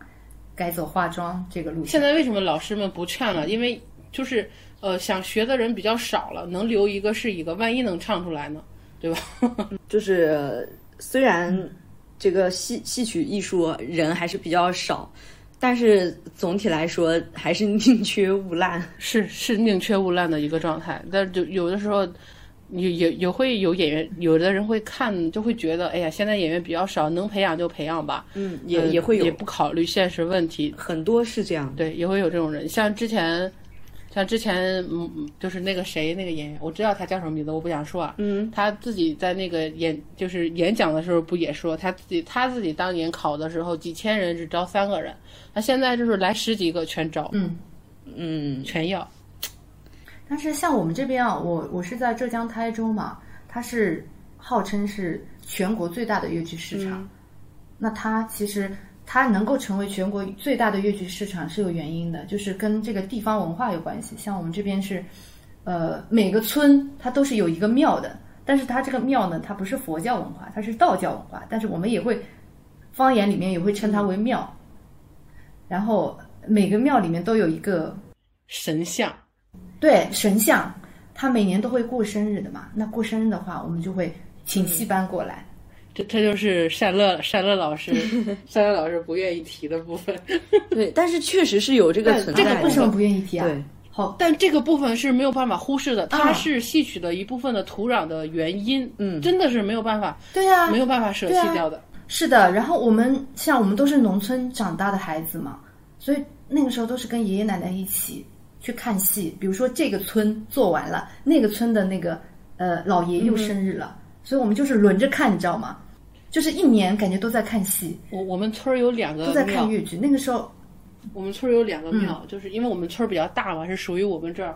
改走化妆这个路线。现在为什么老师们不劝了？因为就是呃，想学的人比较少了，能留一个是一个，万一能唱出来呢，对吧？<laughs> 就是虽然这个戏戏曲艺术人还是比较少，但是总体来说还是宁缺毋滥。<laughs> 是是宁缺毋滥的一个状态，但是就有的时候。也也也会有演员，有的人会看，就会觉得，哎呀，现在演员比较少，能培养就培养吧。嗯，也、呃也会有也不考虑现实问题，很多是这样。对，也会有这种人，像之前，像之前，嗯，嗯就是那个谁，那个演员，我知道他叫什么名字，我不想说啊。嗯，他自己在那个演，就是演讲的时候，不也说他自己，他自己当年考的时候，几千人只招三个人，他现在就是来十几个全招，嗯，嗯，全要。但是像我们这边啊，我我是在浙江台州嘛，它是号称是全国最大的越剧市场。那它其实它能够成为全国最大的越剧市场是有原因的，就是跟这个地方文化有关系。像我们这边是，呃，每个村它都是有一个庙的，但是它这个庙呢，它不是佛教文化，它是道教文化，但是我们也会方言里面也会称它为庙。然后每个庙里面都有一个神像，对神像，他每年都会过生日的嘛。那过生日的话，我们就会请戏班过来。这这就是善乐善乐老师 <laughs> 善乐老师不愿意提的部分。对，但是确实是有这个存在的。这个部分为什么不愿意提啊？对，好，但这个部分是没有办法忽视的，它啊是戏曲的一部分的土壤的原因，嗯真的是没有办法，对呀、没有办法舍弃掉的。是的。然后我们像我们都是农村长大的孩子嘛，所以那个时候都是跟爷爷奶奶一起去看戏，比如说这个村做完了，那个村的那个呃老爷又生日了，所以我们就是轮着看，你知道吗？就是一年感觉都在看戏，我我们村儿有两个都在看，粤剧。那个时候，我们村儿有两个庙，嗯就是因为我们村儿比较大嘛，是属于我们这儿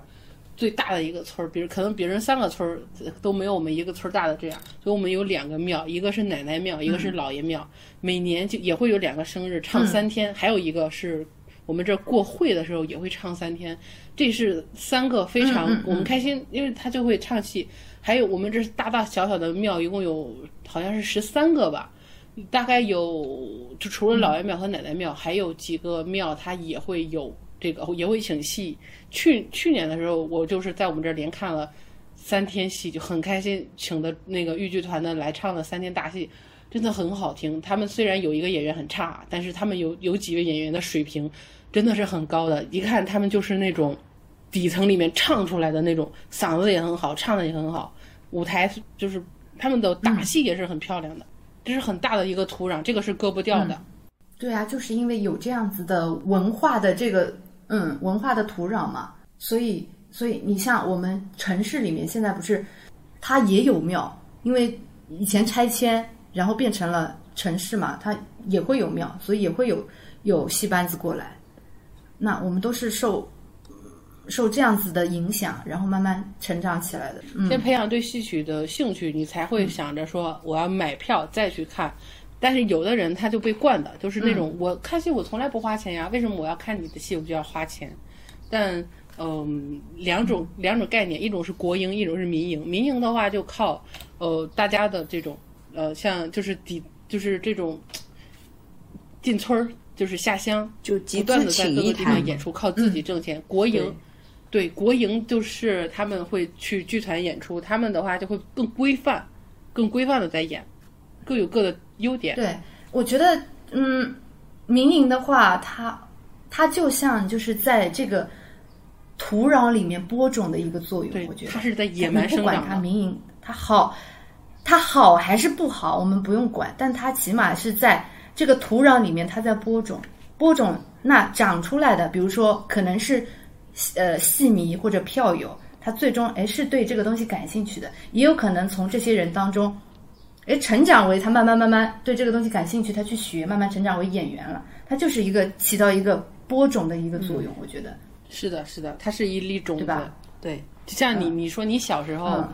最大的一个村儿，比如可能别人三个村儿都没有我们一个村儿大的这样，所以我们有两个庙，一个是奶奶庙，一个是老爷庙，每年就也会有两个生日唱三天，还有一个是我们这儿过会的时候也会唱三天，这是三个非常、我们开心，因为他就会唱戏，还有我们这是大大小小的庙，一共有好像是十三个吧。大概有，就除了老爷庙和奶奶庙，还有几个庙，它也会有这个，也会请戏。去去年的时候，我就是在我们这儿连看了三天戏，就很开心，请的那个豫剧团的来唱了三天大戏，真的很好听。他们虽然有一个演员很差，但是他们有有几位演员的水平真的是很高的，一看他们就是那种底层里面唱出来的那种，嗓子也很好，唱的也很好，舞台就是他们的打戏也是很漂亮的。这是很大的一个土壤，这个是割不掉的。对啊，就是因为有这样子的文化的这个嗯文化的土壤嘛，所以所以你像我们城市里面现在不是它也有庙，因为以前拆迁然后变成了城市嘛，它也会有庙，所以也会有有戏班子过来。那我们都是受受这样子的影响，然后慢慢成长起来的。嗯，先培养对戏曲的兴趣，你才会想着说我要买票再去看。但是有的人他就被惯的，就是那种、我看戏我从来不花钱呀，为什么我要看你的戏我就要花钱？但嗯，两种两种概念，一种是国营，一种是民营。民营的话就靠呃大家的这种呃像就是底就是这种进村儿就是下乡，就集不断的在各个地方演出，靠自己挣钱。国营对对国营就是他们会去剧团演出，他们的话就会更规范、更规范的在演，各有各的优点。对，我觉得，嗯，民营的话，它它就像就是在这个土壤里面播种的一个作用对，我觉得它是在野蛮你不管生长的。它民营它好，它好还是不好，我们不用管，但它起码是在这个土壤里面，它在播种，播种那长出来的，比如说可能是呃戏迷或者票友，他最终哎是对这个东西感兴趣的，也有可能从这些人当中。哎，成长为他慢慢慢慢对这个东西感兴趣，他去学，慢慢成长为演员了。他就是一个起到一个播种的一个作用，我觉得。是的，是的，它是一粒种子。对吧对，就像你你说你小时候嗯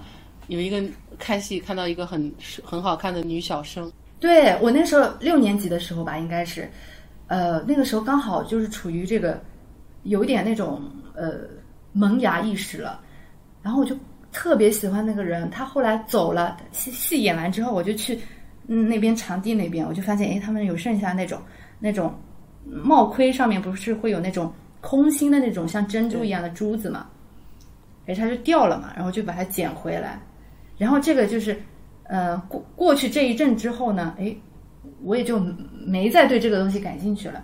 有一个看戏看到一个很很好看的女小生，对我那时候六年级的时候吧，应该是，呃，那个时候刚好就是处于这个有一点那种呃萌芽意识了，然后我就特别喜欢那个人。他后来走了，戏戏演完之后，我就去嗯那边场地那边，我就发现哎，他们有剩下那种那种帽盔上面不是会有那种空心的那种像珍珠一样的珠子嘛，哎，它就掉了嘛，然后就把它捡回来，然后这个就是。呃，过过去这一阵之后呢，哎，我也就没再对这个东西感兴趣了。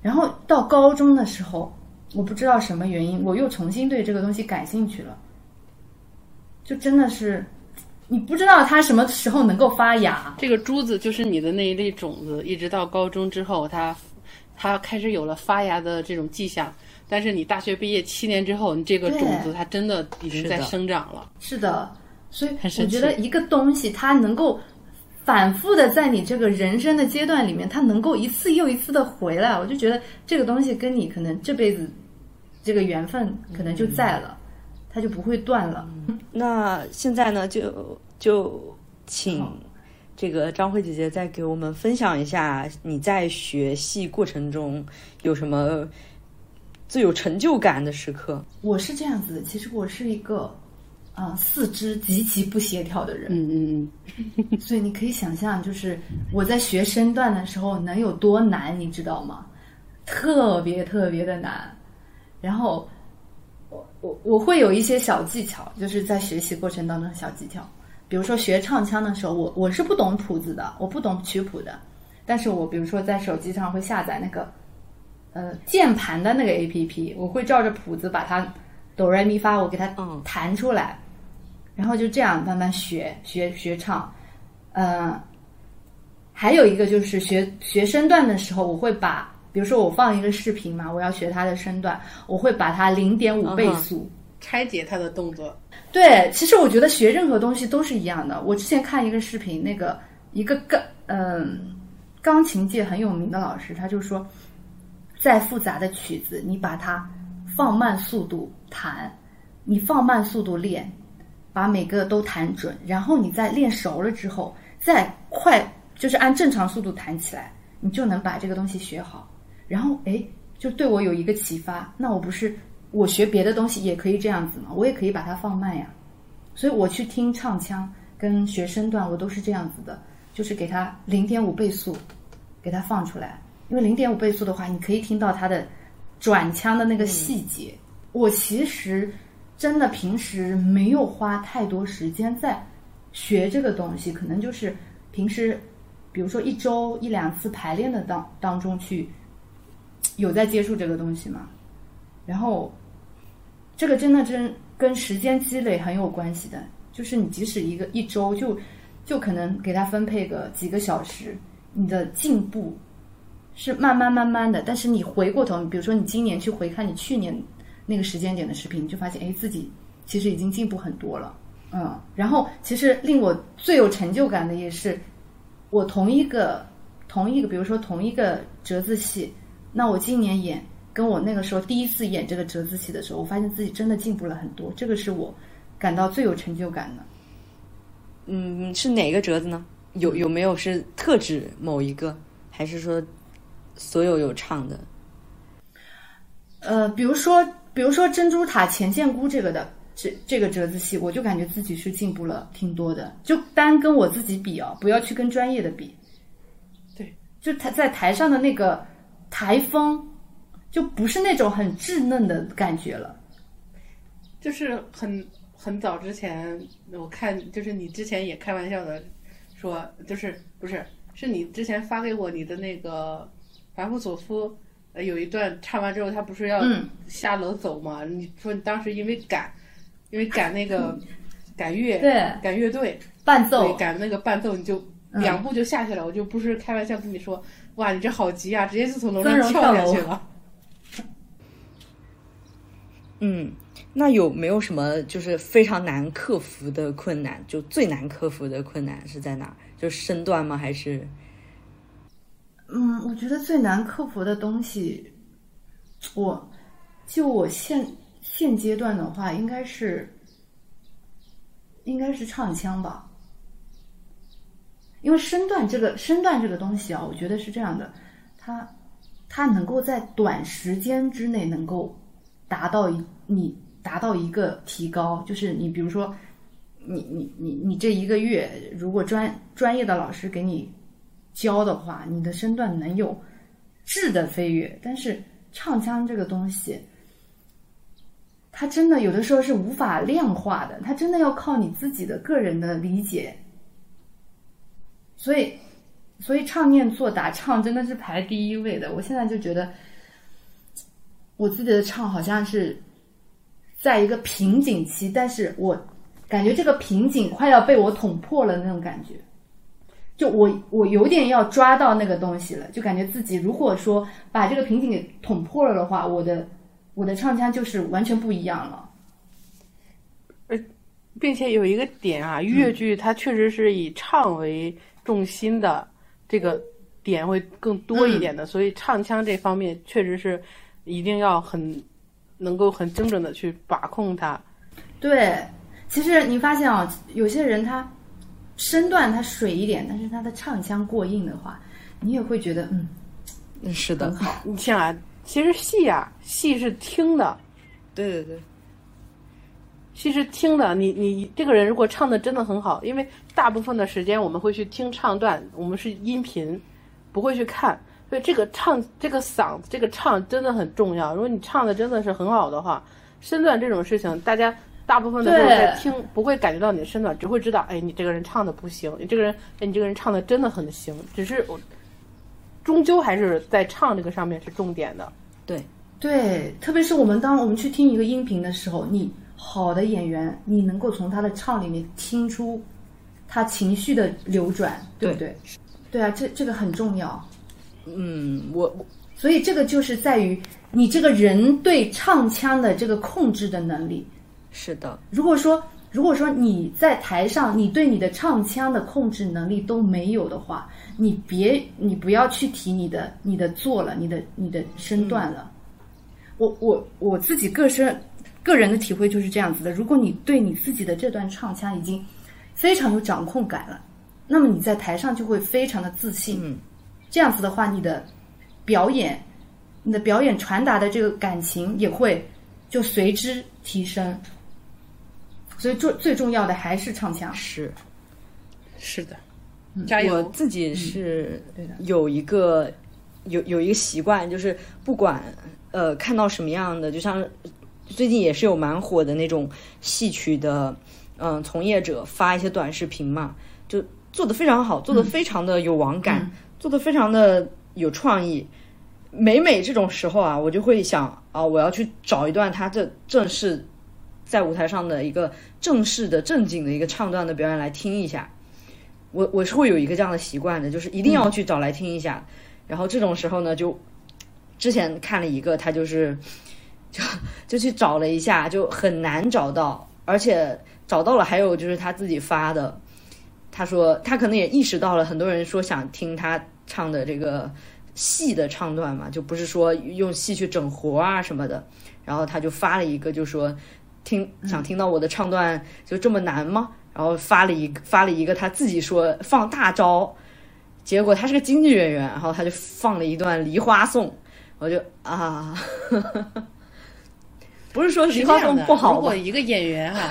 然后到高中的时候，我不知道什么原因，我又重新对这个东西感兴趣了。就真的是，你不知道它什么时候能够发芽。这个珠子就是你的那一粒种子，一直到高中之后，它它开始有了发芽的这种迹象。但是你大学毕业七年之后，你这个种子它真的已经在生长了。是的，所以我觉得一个东西它能够反复的在你这个人生的阶段里面，它能够一次又一次的回来，我就觉得这个东西跟你可能这辈子这个缘分可能就在了，它就不会断了。<laughs> 那现在呢，就就请这个张慧姐姐再给我们分享一下你在学戏过程中有什么最有成就感的时刻。我是这样子的，其实我是一个啊、四肢极其不协调的人，嗯嗯嗯 <laughs> 所以你可以想象，就是我在学身段的时候能有多难，你知道吗？特别特别的难。然后我我我会有一些小技巧，就是在学习过程当中的小技巧。比如说学唱腔的时候，我我是不懂谱子的，我不懂曲谱的，但是我比如说在手机上会下载那个呃键盘的那个 A P P，我会照着谱子把它哆来咪发，我给它嗯弹出来，然后就这样慢慢学学学唱。呃，还有一个就是学学身段的时候，我会把比如说我放一个视频嘛，我要学他的身段，我会把它零点五倍速。拆解他的动作，对，其实我觉得学任何东西都是一样的。我之前看一个视频，那个一个钢嗯钢琴界很有名的老师，他就说，再复杂的曲子，你把它放慢速度弹，你放慢速度练，把每个都弹准，然后你再练熟了之后，再快就是按正常速度弹起来，你就能把这个东西学好。然后哎，就对我有一个启发，那我不是。我学别的东西也可以这样子吗，我也可以把它放慢呀。所以我去听唱腔跟学身段，我都是这样子的，就是给它零点五倍速，给它放出来。因为零点五倍速的话，你可以听到它的转腔的那个细节。我其实真的平时没有花太多时间在学这个东西，可能就是平时，比如说一周一两次排练的当当中去有在接触这个东西嘛。然后，这个真的真跟时间积累很有关系的。就是你即使一个一周，就就可能给他分配个几个小时，你的进步是慢慢慢慢的。但是你回过头，比如说你今年去回看你去年那个时间点的视频，你就发现，哎，自己其实已经进步很多了。嗯，然后其实令我最有成就感的也是，我同一个同一个，比如说同一个折子戏，那我今年演。跟我那个时候第一次演这个折子戏的时候，我发现自己真的进步了很多，这个是我感到最有成就感的。嗯，是哪个折子呢？有有没有是特指某一个，还是说所有有唱的？呃，比如说，比如说《珍珠塔前见姑》这个的这这个折子戏，我就感觉自己是进步了挺多的。就单跟我自己比哦，不要去跟专业的比。对，就台在台上的那个台风。就不是那种很稚嫩的感觉了，就是很很早之前，我看就是你之前也开玩笑的说，就是不是是你之前发给我你的那个法夫佐夫，呃，有一段唱完之后他不是要下楼走吗？你说你当时因为赶，因为赶那个 <laughs> 赶乐，对，赶乐队伴奏，赶那个伴奏，你就两步就下去了。我就不是开玩笑跟你说，哇，你这好急啊，直接就从楼上跳下去了。<laughs> 嗯，那有没有什么就是非常难克服的困难？就最难克服的困难是在哪？就身段吗？还是？嗯，我觉得最难克服的东西，我就我现现阶段的话，应该是应该是唱腔吧。因为身段这个身段这个东西啊，我觉得是这样的，它它能够在短时间之内能够。达到一你达到一个提高，就是你比如说，你你你你这一个月，如果专专业的老师给你教的话，你的身段能有质的飞跃。但是唱腔这个东西，它真的有的时候是无法量化的，它真的要靠你自己的个人的理解。所以，所以唱念做打唱真的是排第一位的。我现在就觉得。我自己的唱好像是在一个瓶颈期，但是我感觉这个瓶颈快要被我捅破了那种感觉，就我我有点要抓到那个东西了，就感觉自己如果说把这个瓶颈给捅破了的话，我的我的唱腔就是完全不一样了。呃，并且有一个点啊，越剧它确实是以唱为重心的，这个点会更多一点的，所以唱腔这方面确实是。一定要很能够很精准的去把控它。对，其实你发现啊，有些人他身段它水一点，但是他的唱腔过硬的话，你也会觉得嗯，是的，很好。你像啊，其实戏啊，戏是听的，对对对，戏是听的。你你这个人如果唱的真的很好，因为大部分的时间我们会去听唱段，我们是音频，不会去看。所以这个唱，这个嗓子，这个唱真的很重要。如果你唱的真的是很好的话，身段这种事情，大家大部分的时候在听，不会感觉到你的身段，只会知道，哎，你这个人唱的不行，你这个人，哎，你这个人唱的真的很行。只是我，终究还是在唱这个上面是重点的。对，对，特别是我们当我们去听一个音频的时候，你好的演员，你能够从他的唱里面听出他情绪的流转，对不对？对啊，这这个很重要。嗯，我所以这个就是在于你这个人对唱腔的这个控制的能力。是的，如果说如果说你在台上，你对你的唱腔的控制能力都没有的话，你别你不要去提你的你的做了，你的你的身段了。我我我自己个身个人的体会就是这样子的。如果你对你自己的这段唱腔已经非常有掌控感了，那么你在台上就会非常的自信。嗯，这样子的话，你的表演，你的表演传达的这个感情也会就随之提升。所以最最重要的还是唱腔。是。是的，加油！我自己是对的有一个有有一个习惯，就是不管呃看到什么样的，就像最近也是有蛮火的那种戏曲的嗯、从业者发一些短视频嘛，就做的非常好，做的非常的有网感，做的非常的有创意。每每这种时候啊，我就会想啊，我要去找一段他这正式在舞台上的一个正式的正经的一个唱段的表演来听一下。我我是会有一个这样的习惯的，就是一定要去找来听一下。然后这种时候呢，就之前看了一个，他就是 <laughs> 就就去找了一下，就很难找到，而且找到了，还有就是他自己发的，他说他可能也意识到了，很多人说想听他唱的这个戏的唱段嘛，就不是说用戏去整活啊什么的。然后他就发了一个，就说听想听到我的唱段就这么难吗？然后发了一个发了一个他自己说放大招，结果他是个经纪演员，然后他就放了一段 <laughs>《梨花颂》，我就啊，不是说《梨花颂》不好吧？如果一个演员哈、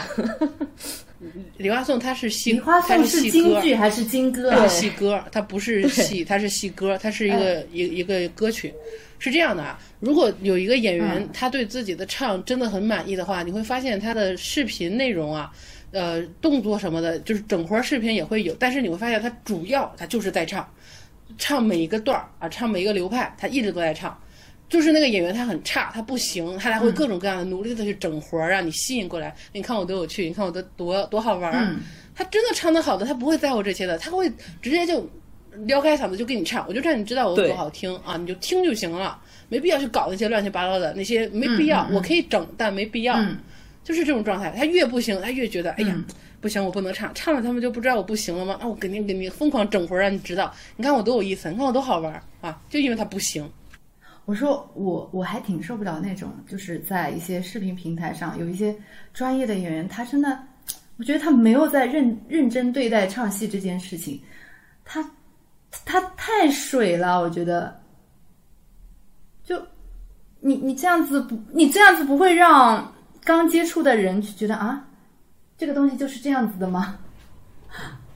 梨花颂它是戏，梨花它颂是京剧还是京歌啊？它是戏歌，它不是戏，它是戏歌，它是一个一一个歌曲。是这样的啊，如果有一个演员他对自己的唱真的很满意的话，你会发现他的视频内容啊，呃，动作什么的，就是整活视频也会有，但是你会发现他主要他就是在唱，唱每一个段儿啊，唱每一个流派，他一直都在唱。就是那个演员他很差，他不行，他才会各种各样的努力的去整活儿，让你吸引过来。你看我多有趣，你看我多多多好玩儿。他真的唱的好的，他不会在乎这些的，他会直接就撩开嗓子就给你唱，我就让你知道我有多好听啊，你就听就行了，没必要去搞那些乱七八糟的那些，没必要。我可以整，但没必要。就是这种状态，他越不行，他越觉得，哎呀，不行，我不能唱，唱了他们就不知道我不行了吗？啊，我肯定给你疯狂整活儿，让你知道，你看我多有意思，你看我多好玩儿啊！就因为他不行，我说我我还挺受不了那种，就是在一些视频平台上有一些专业的演员，他真的，我觉得他没有在认认真对待唱戏这件事情，他他太水了，我觉得，就你你这样子不，你这样子不会让刚接触的人去觉得啊，这个东西就是这样子的吗？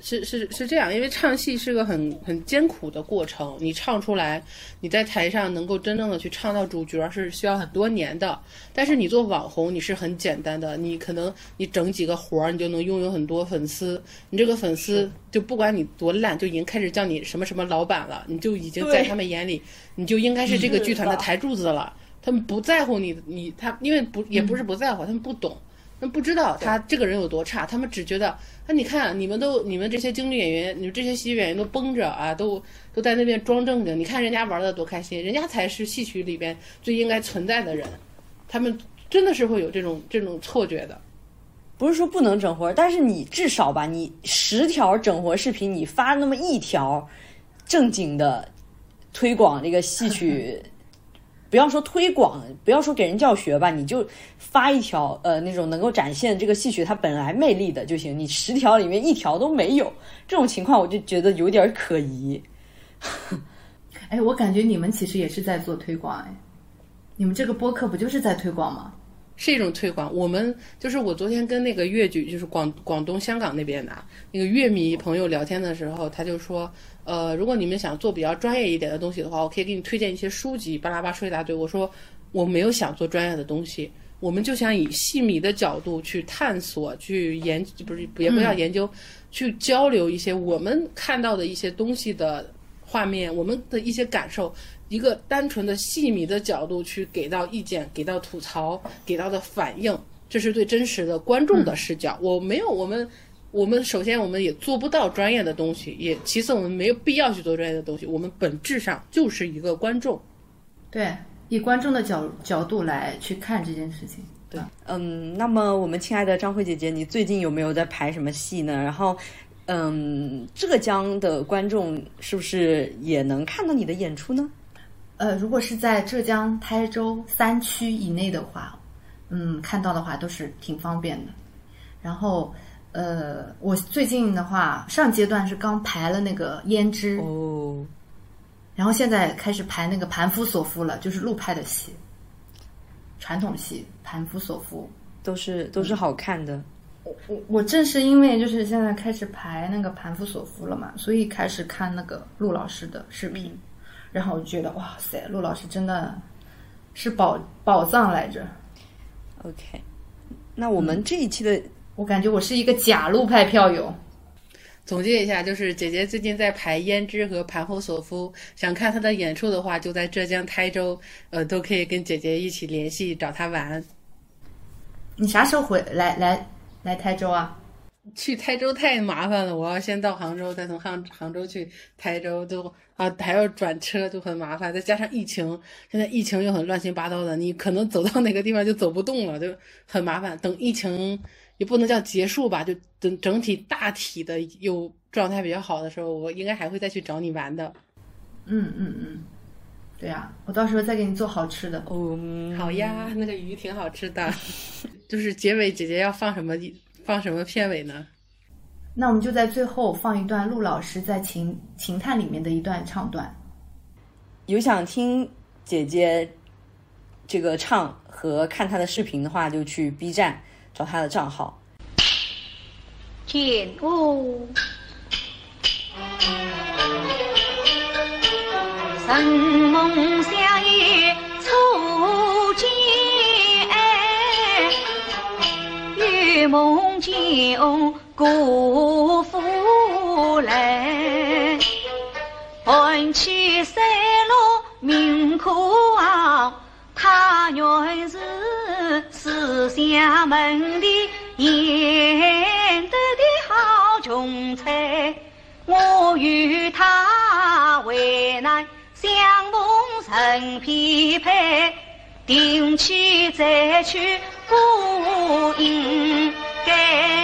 是是是这样，因为唱戏是个很很艰苦的过程，你唱出来，你在台上能够真正的去唱到主角是需要很多年的。但是你做网红，你是很简单的，你可能你整几个活儿，你就能拥有很多粉丝。你这个粉丝就不管你多烂，就已经开始叫你什么什么老板了，你就已经在他们眼里，你就应该是这个剧团的台柱子了。他们不在乎你，你他因为不也不是不在乎，他们不懂。他们不知道他这个人有多差，他们只觉得，啊，你看你们都你们这些京剧演员，你们这些戏剧演员都绷着啊，都都在那边装正经，你看人家玩的多开心，人家才是戏曲里边最应该存在的人，他们真的是会有这种这种错觉的。不是说不能整活，但是你至少吧，你十条整活视频，你发那么一条正经的推广这个戏曲，不要说推广，不要说给人教学吧，你就发一条呃那种能够展现这个戏曲它本来魅力的就行。你十条里面一条都没有，这种情况我就觉得有点可疑。哎，我感觉你们其实也是在做推广，哎，你们这个播客不就是在推广吗？是一种推广。我们就是我昨天跟那个粤剧，就是广广东、香港那边的啊那个粤迷朋友聊天的时候，他就说，呃，如果你们想做比较专业一点的东西的话，我可以给你推荐一些书籍，巴拉巴说一大堆。我说我没有想做专业的东西，我们就想以细密的角度去探索、去研，不是也不要研究，去交流一些我们看到的一些东西的画面，我们的一些感受。一个单纯的细密的角度去给到意见、给到吐槽、给到的反应，这是对真实的观众的视角。我没有，我们我们首先我们也做不到专业的东西，也其次我们没有必要去做专业的东西。我们本质上就是一个观众。对，以观众的角角度来去看这件事情。对，嗯，那么我们亲爱的张慧姐姐，你最近有没有在排什么戏呢？然后，嗯，浙江的观众是不是也能看到你的演出呢？呃，如果是在浙江台州三区以内的话，嗯，看到的话都是挺方便的。然后，呃，我最近的话，上阶段是刚排了那个《胭脂》，哦，然后现在开始排那个《盘夫索夫》了，就是陆派的戏，传统戏《盘夫索夫》。都是都是好看的。我我我正是因为就是现在开始排那个《盘夫索夫》了嘛，所以开始看那个陆老师的视频，然后我就觉得哇塞，陆老师真的是宝宝藏来着。OK，那我们这一期的我感觉我是一个假路派票友。总结一下，就是姐姐最近在排《胭脂》和《盘后索夫》，想看她的演出的话，就在浙江台州，呃，都可以跟姐姐一起联系找她玩。你啥时候回来来来台州啊？去台州太麻烦了，我要先到杭州，再从杭杭州去台州，都啊还要转车，就很麻烦。再加上疫情，现在疫情又很乱七八糟的，你可能走到哪个地方就走不动了，就很麻烦。等疫情也不能叫结束吧，就整整体大体的有状态比较好的时候，我应该还会再去找你玩的。嗯嗯嗯，对呀、我到时候再给你做好吃的。哦，好呀，那个鱼挺好吃的。<laughs> 就是结尾姐姐要放什么放什么片尾呢？那我们就在最后放一段陆老师在情情探里面的一段唱段。有想听姐姐这个唱和看她的视频的话，就去 B 站找她的账号。天哦，神梦相依初见，月梦中过芙来，寒气散落明可望。他原是思想门里演得的好穷才我与他为难相逢成匹配定期再去不应该